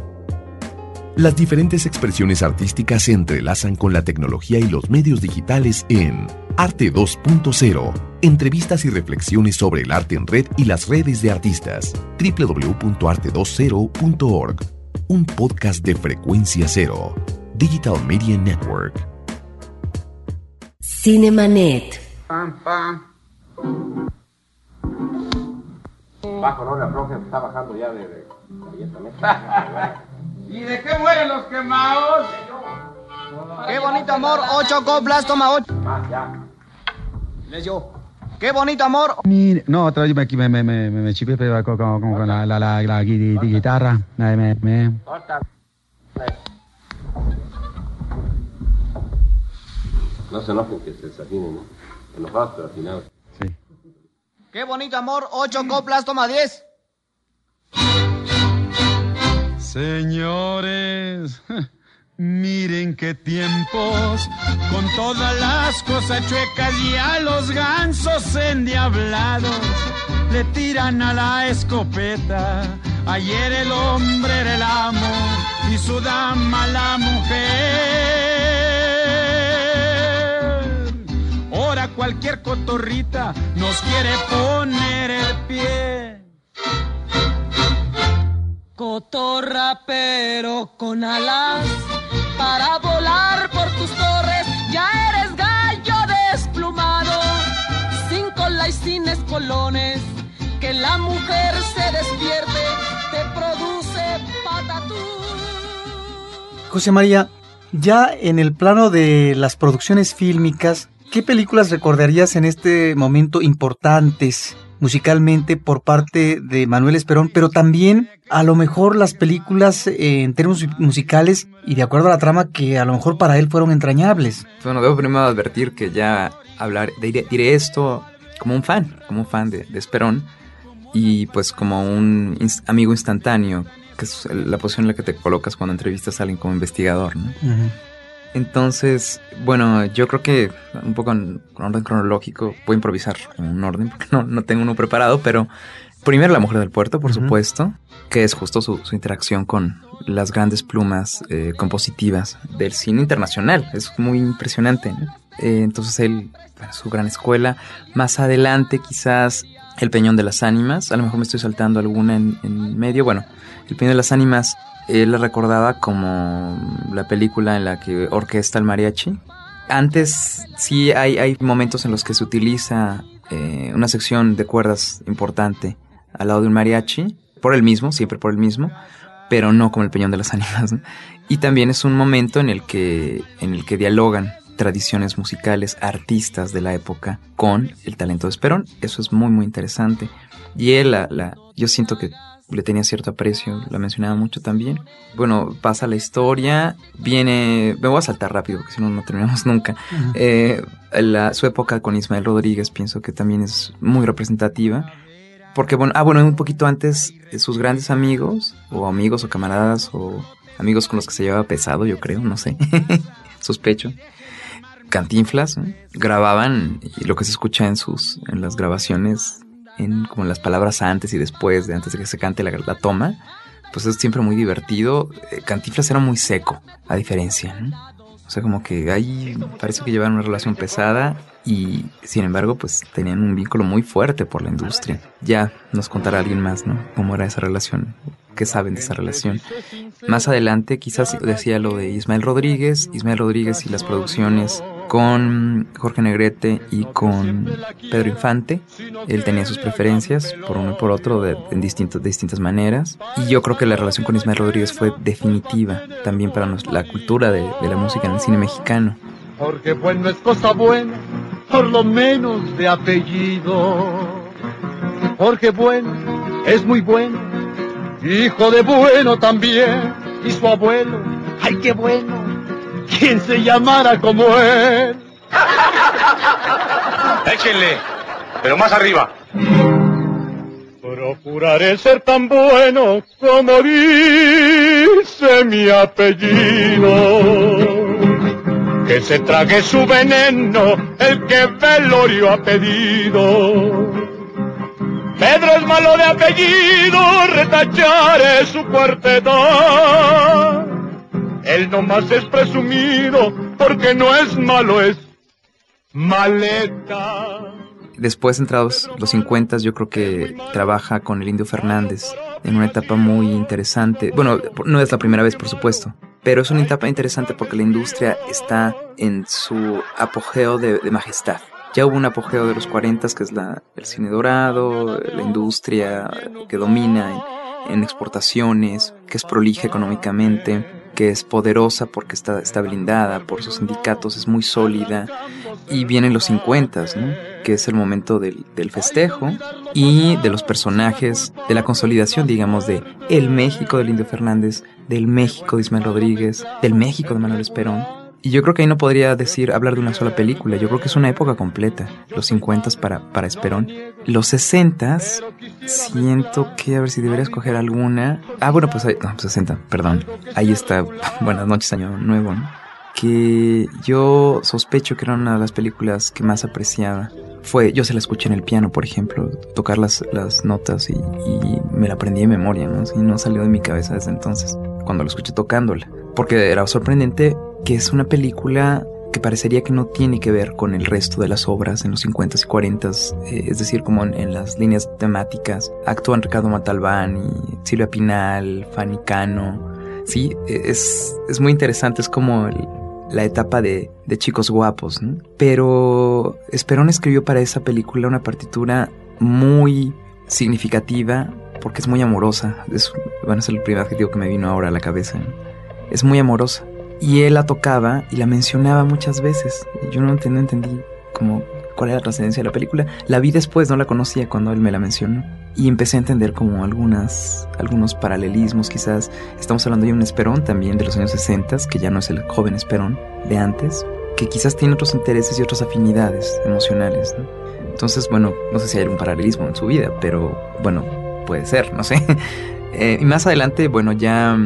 Las diferentes expresiones artísticas se entrelazan con la tecnología y los medios digitales en Arte 2.0. Entrevistas y reflexiones sobre el arte en red y las redes de artistas. www.arte20.org. Un podcast de frecuencia cero. Digital Media Network. Cinemanet. Bajo, no, la profe está bajando ya de... de, ¿Y de qué mueren los quemados? Qué bonito amor, ocho coplas, toma ocho. Más, ya. Les yo. Qué bonito amor. Mire, no, otra vez me, me, me, me, me chipé pero con, con, con la, la, la, guitarra. Me, me, me- No se enojen que se desafinen, ¿no? Enojados pero afinados. sí. Qué bonito amor, ocho coplas, toma diez. Señores, miren qué tiempos, con todas las cosas chuecas y a los gansos endiablados, le tiran a la escopeta. Ayer el hombre era el amo y su dama la mujer. Ahora cualquier cotorrita nos quiere poner el pie. Cotorra pero con alas. Para volar por tus torres, ya eres gallo desplumado, sin cola y sin espolones, que la mujer se despierte, te produce patatú. José María, ya en el plano de las producciones fílmicas, ¿qué películas recordarías en este momento importantes musicalmente por parte de Manuel Esperón, pero también a lo mejor las películas eh, en términos musicales y de acuerdo a la trama que a lo mejor para él fueron entrañables? Bueno, debo primero advertir que ya hablar, diré, diré esto como un fan, como un fan de, de Esperón y pues como un amigo instantáneo, que es la posición en la que te colocas cuando entrevistas a alguien como investigador, ¿no? Entonces, bueno, yo creo que un poco en orden cronológico, voy a improvisar en un orden porque no, no tengo uno preparado, pero primero La Mujer del Puerto, por supuesto, que es justo su, su interacción con las grandes plumas eh, compositivas del cine internacional. Es muy impresionante. ¿no? Eh, entonces él, bueno, su gran escuela. Más adelante quizás El Peñón de las Ánimas. A lo mejor me estoy saltando alguna en, en medio. Bueno, El Peñón de las Ánimas él la recordaba como la película en la que orquesta el mariachi. Antes sí hay, hay momentos en los que se utiliza eh, una sección de cuerdas importante al lado de un mariachi, por el mismo, siempre por el mismo, pero no como el peñón de las ánimas. ¿no? Y también es un momento en el que, en el que dialogan tradiciones musicales, artistas de la época con el talento de Esperón. Eso es muy, muy interesante. Y él, la, la, yo siento que le tenía cierto aprecio, la mencionaba mucho también. Bueno, pasa la historia, viene, me voy a saltar rápido porque si no, no terminamos nunca. Eh, la, su época con Ismael Rodríguez pienso que también es muy representativa. Porque, bueno, ah, bueno, un poquito antes, eh, sus grandes amigos, o amigos o camaradas, o amigos con los que se llevaba pesado, yo creo, no sé, sospecho. Cantinflas, grababan, y lo que se escucha en sus, en las grabaciones, como las palabras antes y después, de antes de que se cante la, la toma, pues es siempre muy divertido. Eh, Cantinflas era muy seco, a diferencia. O sea, como que ahí parece que llevaban una relación pesada y sin embargo, pues tenían un vínculo muy fuerte por la industria. Ya nos contará alguien más, ¿no? Cómo era esa relación, qué saben de esa relación. Más adelante, quizás decía lo de Ismael Rodríguez, Ismael Rodríguez y las producciones con Jorge Negrete y con Pedro Infante. Él tenía sus preferencias por uno y por otro de, en de distintas maneras. Y yo creo que la relación con Ismael Rodríguez fue definitiva también para nos- la cultura de, de la música en el cine mexicano. Porque bueno es cosa buena, por lo menos de apellido. Jorge Bueno es muy bueno, hijo de bueno también, y su abuelo, ay qué bueno, quien se llamara como él. Échenle, pero más arriba. Procuraré ser tan bueno como dice mi apellido. Que se trague su veneno el que Velorio ha pedido. Pedro es malo de apellido, retacharé su cuarteta. Él nomás es presumido porque no es malo, es maleta. Después, entrados los 50, yo creo que trabaja con el Indio Fernández en una etapa muy interesante. Bueno, no es la primera vez, por supuesto, pero es una etapa interesante porque la industria está en su apogeo de, majestad. Ya hubo un apogeo de los 40, que es la, el cine dorado, la industria que domina en, en exportaciones, que es prolija económicamente, es poderosa porque está, está blindada por sus sindicatos, es muy sólida. Y vienen los 50, ¿no? que es el momento del, del festejo y de los personajes, de la consolidación, digamos, de el México del Indio Fernández, del México de Ismael Rodríguez, del México de Manuel Esperón. Y yo creo que ahí no podría decir, hablar de una sola película. Yo creo que es una época completa. Los 50 para, para Esperón. Los 60 siento que, a ver si debería escoger alguna. Ah, bueno, pues ahí, no, 60, perdón. Ahí está. Buenas noches, Año Nuevo, ¿no? Que yo sospecho que era una de las películas que más apreciaba. Fue, yo se la escuché en el piano, por ejemplo, tocar las, las notas y, y me la aprendí de memoria, ¿no? Y no salió de mi cabeza desde entonces, cuando la escuché tocándola. Porque era sorprendente que es una película que parecería que no tiene que ver con el resto de las obras en los 50s y 40s, eh, es decir, como en, las líneas temáticas. Actúan Ricardo Matalbán y Silvia Pinal, Fanny Cano. Sí, es, es muy interesante, es como el, la etapa de, de chicos guapos. Pero Esperón escribió para esa película una partitura muy significativa porque es muy amorosa. Es, bueno, es el primer adjetivo que me vino ahora a la cabeza. Es muy amorosa. Y él la tocaba y la mencionaba muchas veces. Yo no entendí, como cuál era la trascendencia de la película. La vi después, no la conocía cuando él me la mencionó. Y empecé a entender como algunas, algunos paralelismos quizás. Estamos hablando de un Esperón también de los años 60, que ya no es el joven Esperón de antes. que quizás tiene otros intereses y otras afinidades emocionales. Entonces, bueno, no sé si hay algún paralelismo en su vida, pero bueno, puede ser, no sé. Eh, y más adelante, bueno, ya,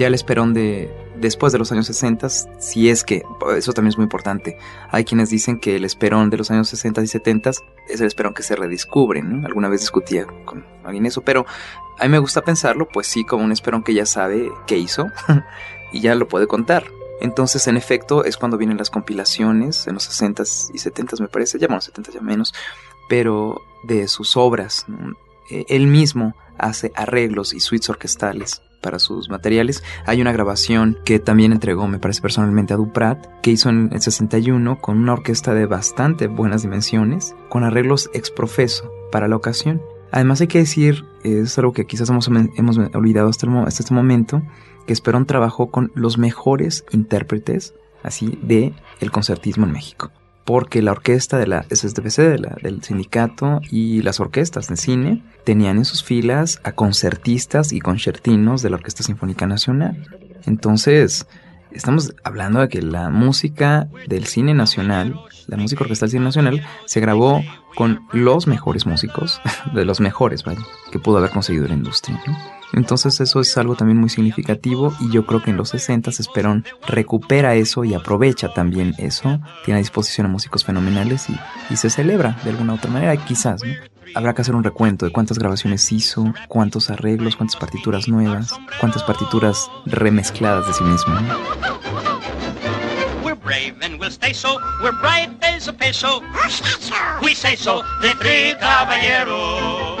ya el esperón de, después de los años 60, si es que, eso también es muy importante, hay quienes dicen que el esperón de los años 60 y 70 es el esperón que se redescubre. Alguna vez discutía con alguien eso, pero a mí me gusta pensarlo, pues sí, como un esperón que ya sabe qué hizo y ya lo puede contar. Entonces, en efecto, es cuando vienen las compilaciones, en los 60s y 70s me parece, ya bueno, 70 ya menos, pero de sus obras. E, él mismo hace arreglos y suites orquestales para sus materiales. Hay una grabación que también entregó, me parece personalmente, a Duprat, que hizo en el 61 con una orquesta de bastante buenas dimensiones, con arreglos ex profeso para la ocasión. Además hay que decir, es algo que quizás hemos, hemos olvidado hasta, hasta este momento, que Esperón trabajó con los mejores intérpretes así de el concertismo en México. Porque la orquesta de la SSDBC, de la, del sindicato y las orquestas de cine tenían en sus filas a concertistas y concertinos de la Orquesta Sinfónica Nacional. Entonces, estamos hablando de que la música del cine nacional, la música orquestal del cine nacional, se grabó con los mejores músicos, de los mejores, vaya, que pudo haber conseguido la industria. Entonces eso es algo también muy significativo y yo creo que en los 60 Esperón recupera eso y aprovecha también eso, tiene a disposición a músicos fenomenales y, se celebra de alguna u otra manera, quizás. Habrá que hacer un recuento de cuántas grabaciones hizo, cuántos arreglos, cuántas partituras nuevas, cuántas partituras remezcladas de sí mismo. We're brave and we'll stay so. We're bright as a peso. We say so, de three caballeros.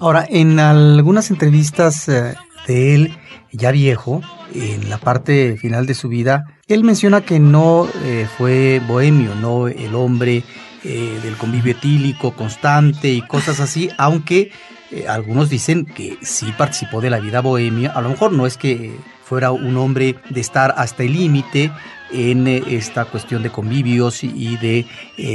Ahora, en algunas entrevistas eh, de él, ya viejo, en la parte final de su vida, él menciona que no eh, fue bohemio, no el hombre eh, del convivio etílico constante y cosas así, aunque algunos dicen que sí participó de la vida bohemia, a lo mejor no es que fuera un hombre de estar hasta el límite en esta cuestión de convivios y, de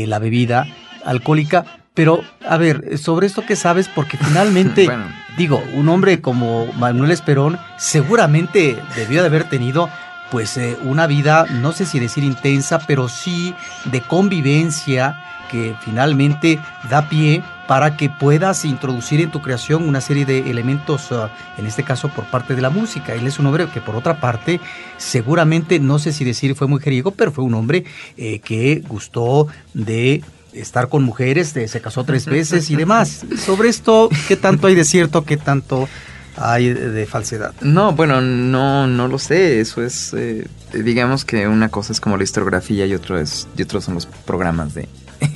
la bebida alcohólica, pero a ver, sobre esto que sabes, porque finalmente, Bueno. digo, un hombre como Manuel Esperón seguramente debió de haber tenido pues eh, una vida, no sé si decir intensa, pero sí de convivencia que finalmente da pie para que puedas introducir en tu creación una serie de elementos, ah, en este caso por parte de la música. Él es un hombre que por otra parte, seguramente, no sé si decir fue mujeriego, pero fue un hombre eh, que gustó de estar con mujeres, se casó tres veces y demás. Sobre esto, ¿qué tanto hay de cierto, qué tanto hay de, falsedad? No, bueno, no, no lo sé. Eso es, eh, digamos que una cosa es como la historiografía y otro es, y otros son los programas de,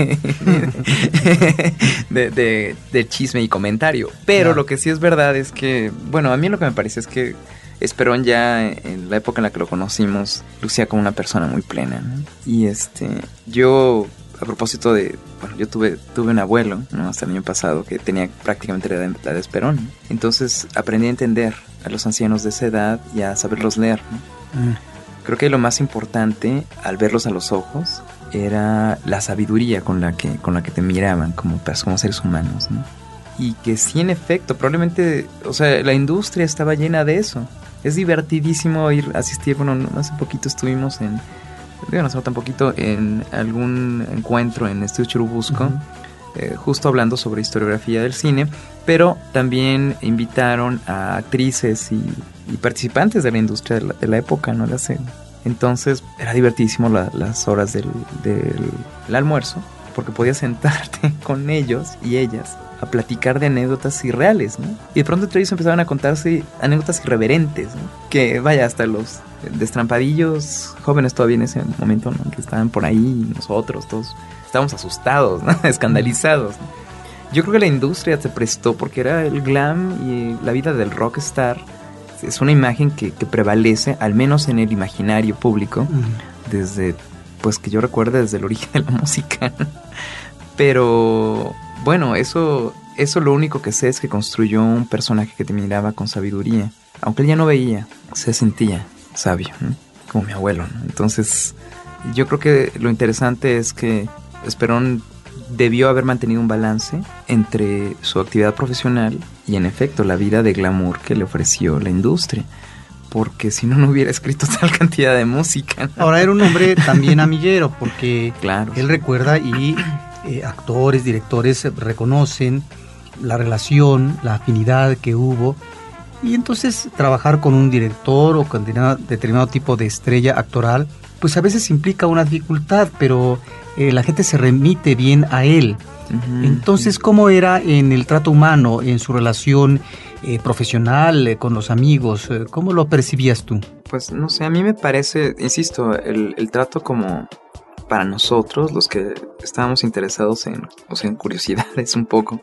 de, de- de chisme y comentario. Pero lo que sí es verdad es que, bueno, a mí lo que me parece es que Esperón ya en la época en la que lo conocimos lucía como una persona muy plena. ¿no? Y este, yo a propósito de, bueno, yo tuve, tuve un abuelo, ¿no? Hasta el año pasado, que tenía prácticamente la edad la de Esperón. Entonces aprendí a entender a los ancianos de esa edad y a saberlos leer. ¿no? Creo que lo más importante al verlos a los ojos era la sabiduría con la que, con la que te miraban como, como seres humanos. ¿no? Y que sí, en efecto, probablemente, o sea, la industria estaba llena de eso. Es divertidísimo ir a asistir, bueno, no- hace poquito estuvimos en, digo, no sé, tan poquito, en algún encuentro en Estudio Churubusco, eh, justo hablando sobre historiografía del cine, pero también invitaron a actrices y, y participantes de la industria de la, de la época, ¿no? La se- Entonces era divertidísimo la- las horas del, del- del almuerzo, porque podías sentarte con ellos y ellas a platicar de anécdotas irreales, ¿no? Y de pronto entre ellos empezaban a contarse anécdotas irreverentes, ¿no? Que vaya, hasta los destrampadillos jóvenes todavía en ese momento, ¿no? Que estaban por ahí, nosotros, todos estábamos asustados, ¿no? Escandalizados. ¿no? Yo creo que la industria se prestó porque era el glam y la vida del rockstar. Es una imagen que, que prevalece, al menos en el imaginario público, desde, pues que yo recuerdo desde el origen de la música. Pero bueno, eso, eso lo único que sé es que construyó un personaje que te miraba con sabiduría. Aunque él ya no veía, se sentía sabio, como mi abuelo. Entonces, yo creo que lo interesante es que Esperón debió haber mantenido un balance entre su actividad profesional y en efecto la vida de glamour que le ofreció la industria. Porque si no, no hubiera escrito tal cantidad de música. Ahora era un hombre también amiguero, porque Claro. él recuerda y eh, actores, directores reconocen la relación, la afinidad que hubo. Y entonces trabajar con un director o con determinado, tipo de estrella actoral, pues a veces implica una dificultad, pero eh, la gente se remite bien a él. Entonces, ¿cómo era en el trato humano, en su relación eh, profesional, eh, con los amigos? Eh, ¿Cómo lo percibías tú? Pues no sé, a mí me parece, insisto, el, el trato como para nosotros, los que estábamos interesados en, o sea, en curiosidades un poco,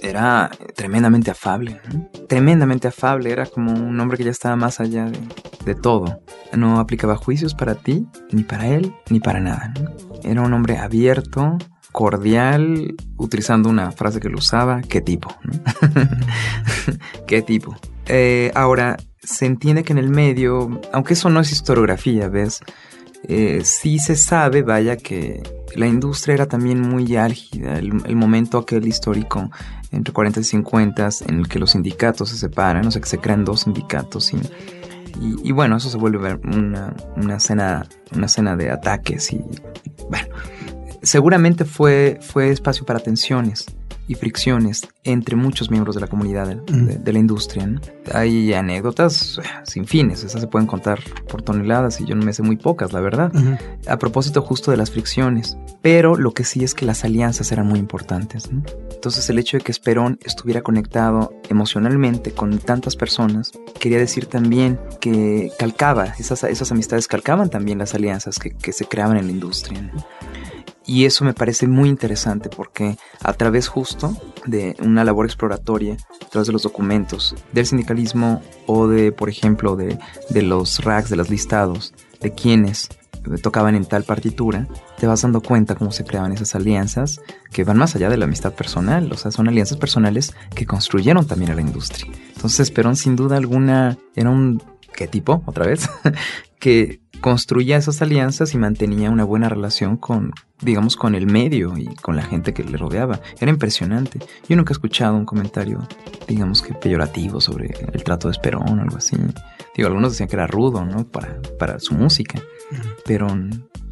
era tremendamente afable, tremendamente afable, era como un hombre que ya estaba más allá de, todo. No aplicaba juicios para ti, ni para él, ni para nada. Era un hombre abierto, cordial, utilizando una frase que lo usaba, ¿qué tipo? ¿Qué tipo? Eh, ahora, se entiende que en el medio, aunque eso no es historiografía, ¿ves? Eh, sí se sabe, vaya, que la industria era también muy álgida. El, momento aquel histórico entre 40 y 50 en el que los sindicatos se separan, o sea, que se crean dos sindicatos y, bueno, eso se vuelve una, una, escena, una escena de ataques y bueno, seguramente fue, fue espacio para tensiones y fricciones entre muchos miembros de la comunidad de, de, de la industria. ¿no? Hay anécdotas sin fines, esas se pueden contar por toneladas y yo no me sé muy pocas, la verdad, a propósito justo de las fricciones. Pero lo que sí es que las alianzas eran muy importantes. ¿no? Entonces el hecho de que Esperón estuviera conectado emocionalmente con tantas personas, quería decir también que calcaba, esas, esas amistades calcaban también las alianzas que, que se creaban en la industria. ¿no? Y eso me parece muy interesante porque a través justo de una labor exploratoria, a través de los documentos del sindicalismo o de, por ejemplo, de, de los racks, de los listados, de quienes tocaban en tal partitura, te vas dando cuenta cómo se creaban esas alianzas que van más allá de la amistad personal, o sea, son alianzas personales que construyeron también a la industria. Entonces, Perón sin duda alguna era un, ¿qué tipo? Otra vez, que construía esas alianzas y mantenía una buena relación con, digamos, con el medio y con la gente que le rodeaba. Era impresionante. Yo nunca he escuchado un comentario, digamos que peyorativo sobre el trato de Esperón o algo así. Digo, algunos decían que era rudo, ¿no? Para, para su música. Pero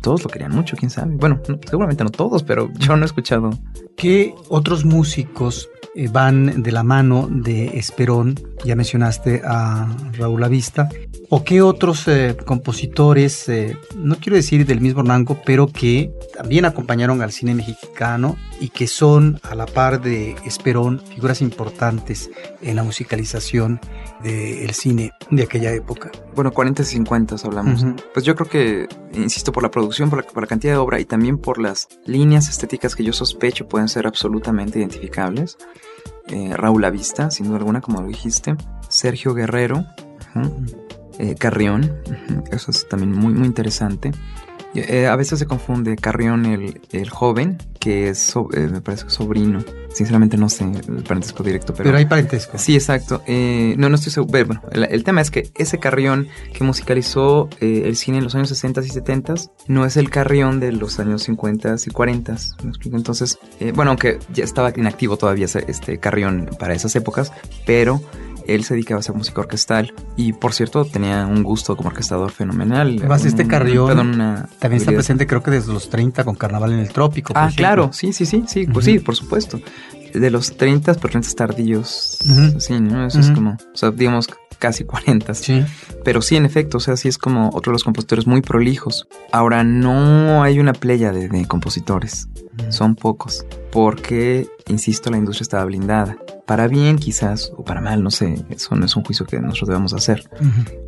todos lo querían mucho, quién sabe. Bueno, no, seguramente no todos, pero yo no he escuchado. ¿Qué otros músicos van de la mano de Esperón? Ya mencionaste a Raúl Avista. ¿O qué otros eh, compositores, eh, no quiero decir del mismo rango, pero que también acompañaron al cine mexicano y que son, a la par de Esperón, figuras importantes en la musicalización del cine de aquella época? Bueno, 40 y 50 hablamos. Pues yo creo que, insisto, por la producción, por la, por la cantidad de obra y también por las líneas estéticas que yo sospecho pueden ser absolutamente identificables. Eh, Raúl Avista, sin duda alguna, como lo dijiste. Sergio Guerrero. eh, Carrión. Eso es también muy, muy interesante. Eh, a veces se confunde Carrión el, el joven, que es, so- eh, me parece, sobrino. Sinceramente no sé el parentesco directo, pero... Pero hay parentesco. Sí, exacto. Eh, no, no estoy seguro. Bueno, el, el tema es que ese Carrión que musicalizó el cine en los años 60 y 70 no es el Carrión de los años 50 y 40. ¿Me explico? Entonces, bueno, aunque ya estaba inactivo todavía este Carrión para esas épocas, pero él se dedicaba a hacer música orquestal y, por cierto, tenía un gusto como orquestador fenomenal. Este Un- Carrión perdón, una también está presente creo que desde los 30 con Carnaval en el Trópico. Ah, claro, sí, sí, sí, sí, pues sí, por supuesto. De los 30, pero 30 tardíos, Ujú. sí, ¿no? Eso es como, o sea, digamos casi 40. Sí. Pero sí, en efecto, o sea, sí es como otro de los compositores muy prolijos. Ahora, no hay una playa de, de compositores, son pocos, porque, insisto, la industria estaba blindada. para bien quizás o para mal, no sé, eso no es un juicio que nosotros debamos hacer.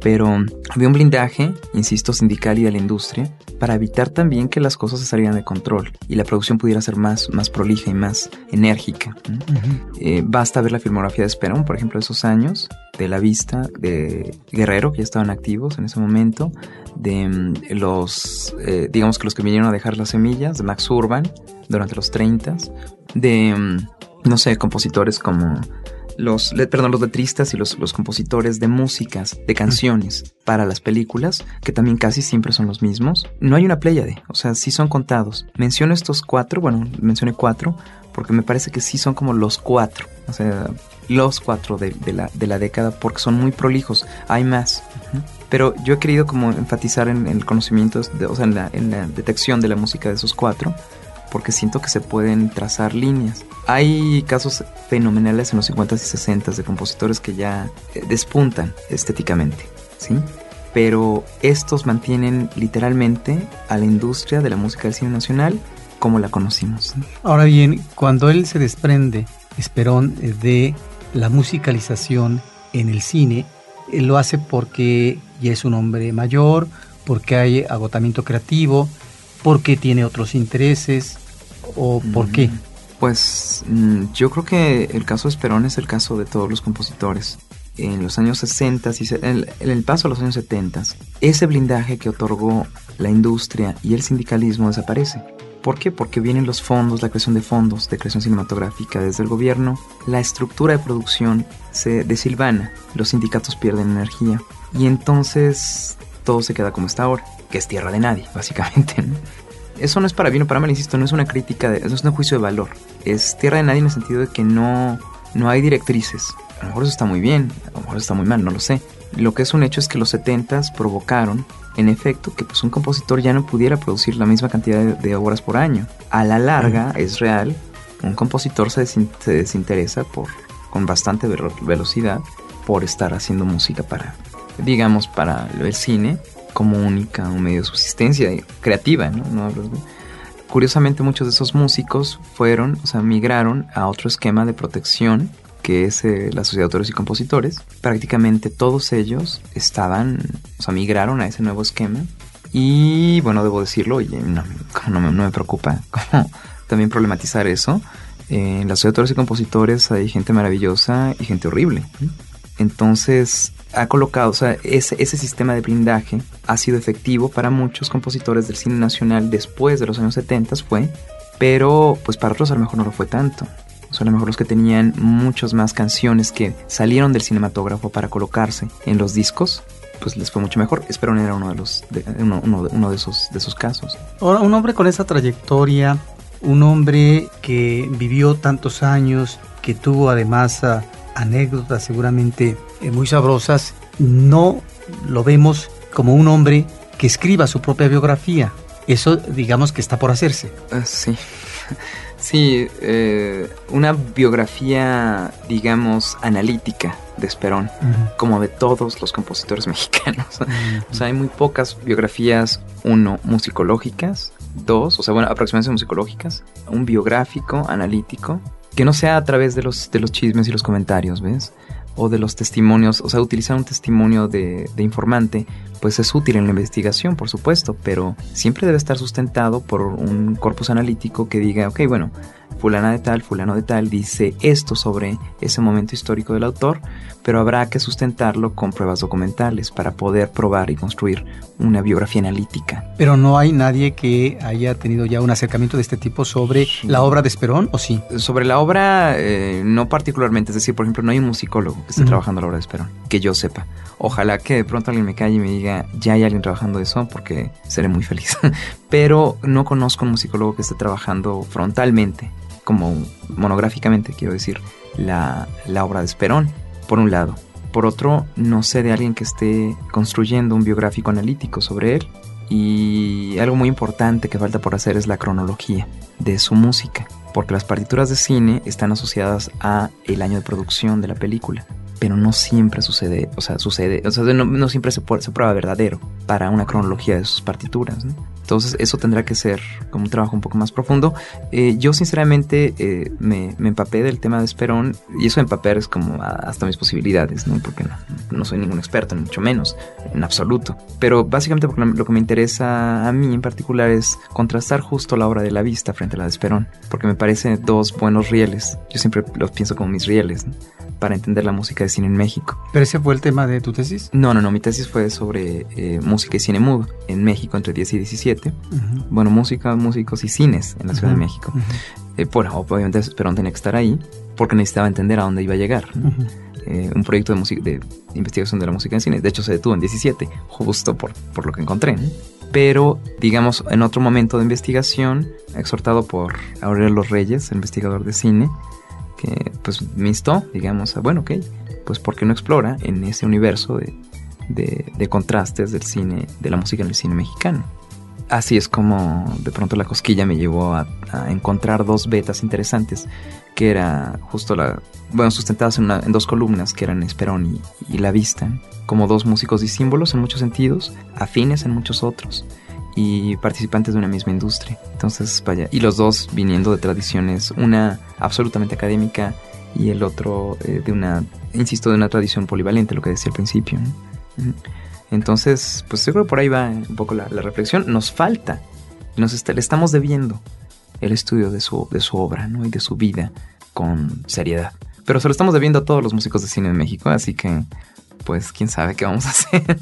Pero había un blindaje, insisto, sindical y de la industria para evitar también que las cosas se salieran de control y la producción pudiera ser más, más prolija y más enérgica. Eh, basta ver la filmografía de Esperón, por ejemplo, de esos años, de La Vista, de Guerrero, que ya estaban activos en ese momento, de mm, los, eh, digamos que los que vinieron a dejar las semillas, de Max Urban, durante los 30, de, mm, no sé, compositores como los, perdón, los letristas y los, los compositores de músicas, de canciones para las películas, que también casi siempre son los mismos. No hay una pléyade, o sea, sí son contados. Menciono estos cuatro, bueno, mencioné cuatro, porque me parece que sí son como los cuatro, o sea, los cuatro de, la, de la, década, porque son muy prolijos, hay más. Pero yo he querido como enfatizar en, el conocimiento, o sea, en la, en la detección de la música de esos cuatro, porque siento que se pueden trazar líneas. Hay casos fenomenales en los 50s y 60s de compositores que ya eh, despuntan estéticamente, ¿sí? Pero estos mantienen literalmente a la industria de la música del cine nacional como la conocimos. Ahora bien, cuando él se desprende, Esperón, de la musicalización en el cine, él lo hace porque ya es un hombre mayor, porque hay agotamiento creativo, porque tiene otros intereses, o por qué? Pues mm, yo creo que el caso de Esperón es el caso de todos los compositores. En los años 60 y en el paso a los años 70, ese blindaje que otorgó la industria y el sindicalismo desaparece. ¿Por qué? Porque vienen los fondos, la creación de fondos de creación cinematográfica desde el gobierno, la estructura de producción se desilvana, los sindicatos pierden energía y entonces todo se queda como está ahora, que es tierra de nadie, básicamente. eso no es para bien o para mal, insisto, no es una crítica, de, eso es un juicio de valor. Es tierra de nadie en el sentido de que no, no hay directrices. A lo mejor eso está muy bien, a lo mejor está muy mal, no lo sé. Lo que es un hecho es que los 70s provocaron, en efecto, que pues un compositor ya no pudiera producir la misma cantidad de, obras por año. A la larga, es real, un compositor se, desinteresa por, con bastante velocidad por estar haciendo música para, digamos, para el cine como única un medio de subsistencia creativa, ¿no? Curiosamente muchos de esos músicos fueron, o sea, migraron a otro esquema de protección que es eh, la Sociedad de Autores y Compositores. Prácticamente todos ellos estaban, o sea, migraron a ese nuevo esquema. Y bueno, debo decirlo, y no, no, me, no me preocupa también problematizar eso. en la Sociedad de Autores y Compositores hay gente maravillosa y gente horrible. Entonces, ha colocado, o sea, ese, ese sistema de blindaje ha sido efectivo para muchos compositores del cine nacional después de los años 70 fue, pero pues para otros a lo mejor no lo fue tanto. Sea, a lo mejor los que tenían muchas más canciones que salieron del cinematógrafo para colocarse en los discos, pues les fue mucho mejor. Esperón era uno de los uno, uno, de esos de esos casos. Ahora, un hombre con esa trayectoria, un hombre que vivió tantos años, que tuvo además anécdotas seguramente eh, muy sabrosas, no lo vemos como un hombre que escriba su propia biografía. Eso digamos que está por hacerse. Ah, sí, sí, eh, una biografía, digamos, analítica de Esperón, como de todos los compositores mexicanos. O sea, hay muy pocas biografías, uno, musicológicas, dos, o sea, bueno, aproximadamente musicológicas, un biográfico, analítico, que no sea a través de los, de los chismes y los comentarios, ¿ves? O de los testimonios, o sea, utilizar un testimonio de, de, informante, pues es útil en la investigación, por supuesto, pero siempre debe estar sustentado por un corpus analítico que diga, ok, bueno, fulana de tal, fulano de tal dice esto sobre ese momento histórico del autor, pero habrá que sustentarlo con pruebas documentales para poder probar y construir una biografía analítica. Pero no hay nadie que haya tenido ya un acercamiento de este tipo sobre la obra de Esperón, ¿o sí? Sobre la obra, eh, no particularmente, es decir, por ejemplo, no hay un musicólogo que esté trabajando la obra de Esperón, que yo sepa. Ojalá que de pronto alguien me calle y me diga, ya hay alguien trabajando eso, porque seré muy feliz. pero no conozco un musicólogo que esté trabajando frontalmente, como monográficamente, quiero decir, la, la obra de Esperón por un lado. Por otro, no sé de alguien que esté construyendo un biográfico analítico sobre él. Y algo muy importante que falta por hacer es la cronología de su música, porque las partituras de cine están asociadas a el año de producción de la película, pero no siempre sucede, o sea, sucede, o sea, no, no siempre se, se prueba verdadero para una cronología de sus partituras, ¿no? Entonces eso tendrá que ser como un trabajo un poco más profundo. Eh, yo sinceramente eh, me, me empapé del tema de Esperón y eso empapar es como a- hasta mis posibilidades, ¿no? Porque no, no soy ningún experto, ni mucho menos, en absoluto. Pero básicamente porque lo que me interesa a mí en particular es contrastar justo la obra de la vista frente a la de Esperón, porque me parece dos buenos rieles. Yo siempre los pienso como mis rieles, ¿no? Para entender la música de cine en México. ¿Pero ese fue el tema de tu tesis? No, no, no, mi tesis fue sobre eh, música y cine mudo en México entre 10 y 17. Ujú. Bueno, música, músicos y cines en la Ciudad Ujú, de México. ujú. Eh, bueno, obviamente Esperón tenía que estar ahí porque necesitaba entender a dónde iba a llegar. ¿no? Eh, un proyecto de, música- de investigación de la música en cine. De hecho, se detuvo en 17, justo por, por lo que encontré. ¿no? Pero, digamos, en otro momento de investigación, exhortado por Aurelio Los Reyes, investigador de cine, pues me instó, digamos, a, bueno, ok, pues ¿por qué no explora en ese universo de, de- contrastes del cine, de la música en el cine mexicano? Así es como de pronto la cosquilla me llevó a, encontrar dos betas interesantes, que era justo la, bueno, sustentadas en, dos columnas, que eran Esperón y, y La Vista, como dos músicos disímbolos en muchos sentidos, afines en muchos otros, y participantes de una misma industria. Entonces, vaya, y los dos viniendo de tradiciones, una absolutamente académica y el otro eh, de una, insisto, de una tradición polivalente, lo que decía al principio. Entonces, pues yo creo que por ahí va un poco la, la reflexión. Nos falta, nos está- le estamos debiendo el estudio de su, de su obra ¿no? y de su vida con seriedad. Pero se lo estamos debiendo a todos los músicos de cine en México, así que, pues, quién sabe qué vamos a hacer.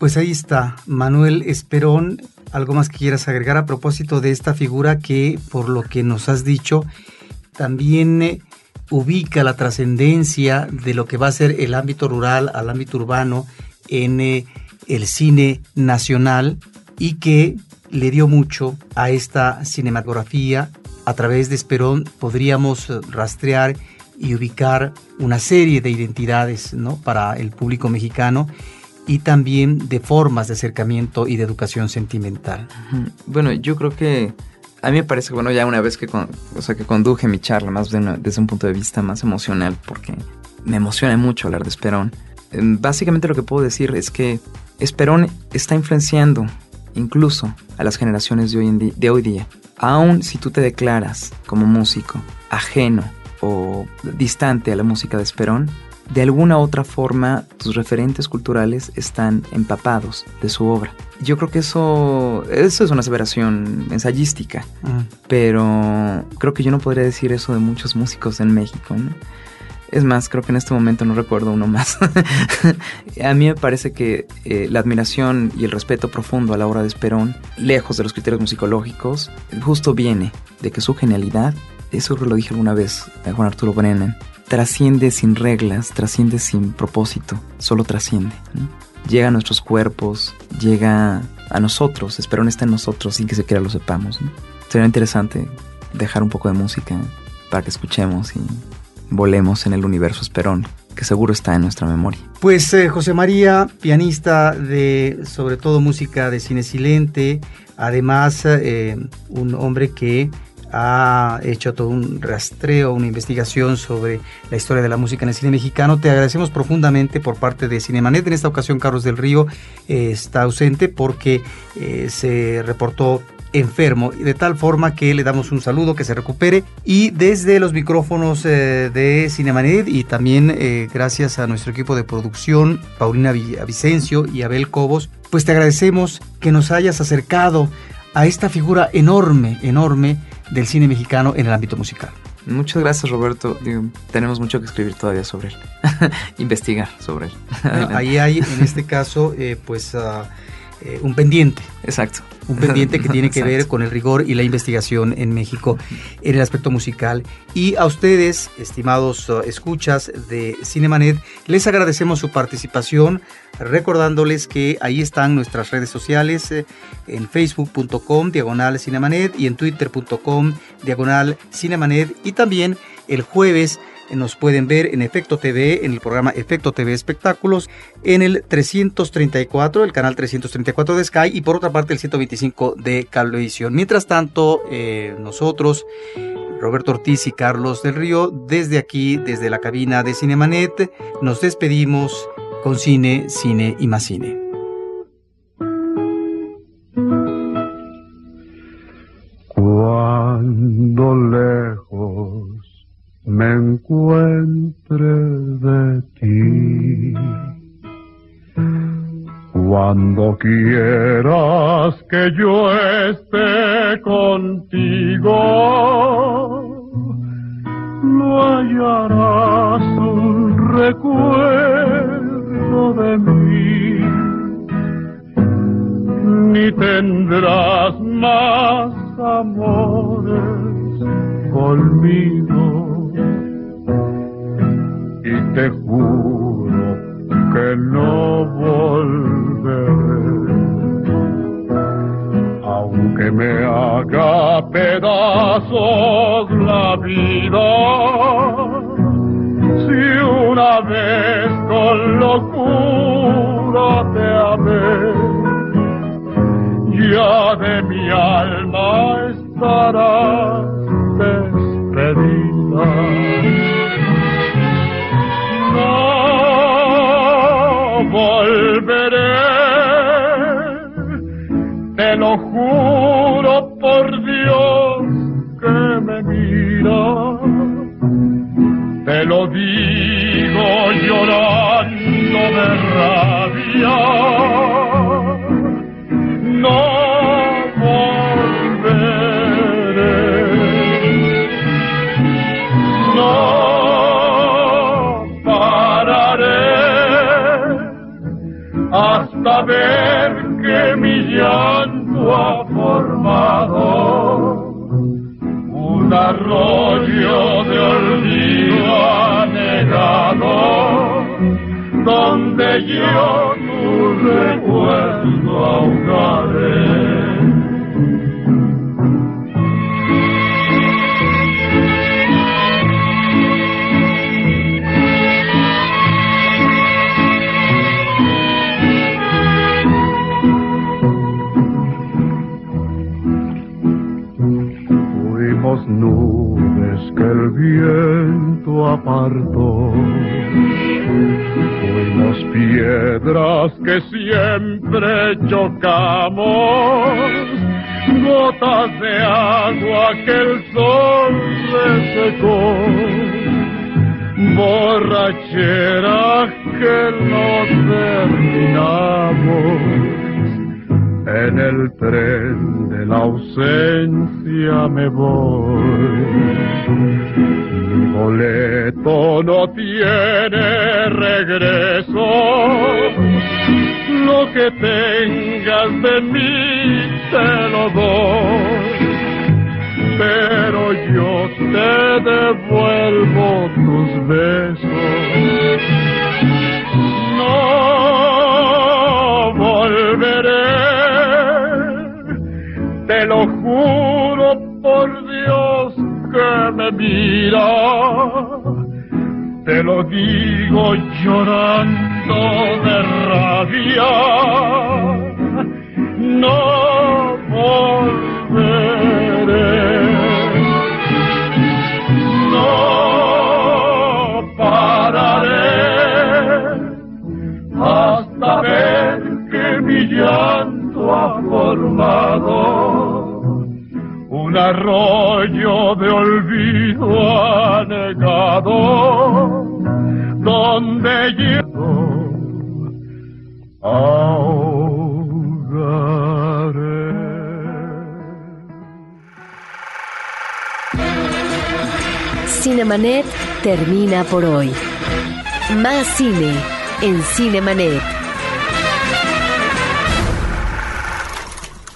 Pues ahí está, Manuel Esperón. ¿Algo más que quieras agregar a propósito de esta figura que, por lo que nos has dicho, también eh, ubica la trascendencia de lo que va a ser el ámbito rural al ámbito urbano en eh, el cine nacional y que le dio mucho a esta cinematografía? A través de Esperón podríamos eh, rastrear y ubicar una serie de identidades ¿no? para el público mexicano y también de formas de acercamiento y de educación sentimental. Bueno, yo creo que a mí me parece bueno, ya una vez que, o sea, que conduje mi charla más de desde un punto de vista más emocional, porque me emociona mucho hablar de Esperón. Em, Básicamente lo que puedo decir es que Esperón está influenciando incluso a las generaciones de hoy, en de hoy día. Aun si tú te declaras como músico ajeno o distante a la música de Esperón, de alguna otra forma tus referentes culturales están empapados de su obra. Yo creo que eso, eso es una aseveración ensayística, pero creo que yo no podría decir eso de muchos músicos en México. ¿no? Es más, creo que en este momento no recuerdo uno más. a mí me parece que eh, la admiración y el respeto profundo a la obra de Esperón, lejos de los criterios musicológicos, justo viene de que su genialidad, eso lo dije alguna vez a Juan Arturo Brennan, trasciende sin reglas, trasciende sin propósito, solo trasciende. Llega a nuestros cuerpos, llega a nosotros, Esperón está en nosotros sin que siquiera lo sepamos. Sería interesante dejar un poco de música para que escuchemos y volemos en el universo Esperón, que seguro está en nuestra memoria. Pues eh, José María, pianista de sobre todo música de cine silente, además eh, un hombre que ha hecho todo un rastreo, una investigación sobre la historia de la música en el cine mexicano. Te agradecemos profundamente por parte de Cinemanet. En esta ocasión Carlos del Río eh, está ausente porque eh, se reportó enfermo, de tal forma que le damos un saludo, que se recupere. Y desde los micrófonos eh, de Cinemanet y también eh, gracias a nuestro equipo de producción, Paulina Vicencio y Abel Cobos, pues te agradecemos que nos hayas acercado a esta figura enorme, enorme del cine mexicano en el ámbito musical. Muchas gracias Roberto. Digo, tenemos mucho que escribir todavía sobre él. Investigar sobre él. Ahí hay en este caso eh, pues uh, eh, un pendiente. Exacto. Un pendiente que tiene que ver con el rigor y la investigación en México en el aspecto musical. Y a ustedes, estimados uh, escuchas de Cinemanet, les agradecemos su participación, recordándoles que ahí están nuestras redes sociales eh, en facebook.com diagonal cinemanet y en twitter.com diagonal cinemanet y también el jueves nos pueden ver en Efecto TV, en el programa Efecto TV Espectáculos, en el 334, el canal 334 de Sky y por otra parte el 125 de Cablevisión. Mientras tanto, eh, nosotros Roberto Ortiz y Carlos del Río, desde aquí, desde la cabina de Cinemanet, nos despedimos con cine, cine y más cine. Cuando lejos me encuentre de ti, cuando quieras que yo esté contigo, no hallarás un recuerdo de mí, ni tendrás más amores conmigo te juro que no volveré. Aunque me haga pedazos la vida si una vez con locura te amé ya de mi alma estará apartó. Fuimos piedras que siempre chocamos. Gotas de agua que el sol resecó. Borrachera que no terminamos en el tren de la ausencia me voy. Mi boleto no tiene regreso. Lo que tengas de mí te lo doy. Pero yo te devuelvo tus besos. No volveré te lo juro por Dios que me mira, te lo digo llorando de rabia, no volveré, no pararé hasta ver que mi llanto ha formado un arroyo de olvido anegado donde yo Cinemanet termina por hoy. Más cine en Cinemanet.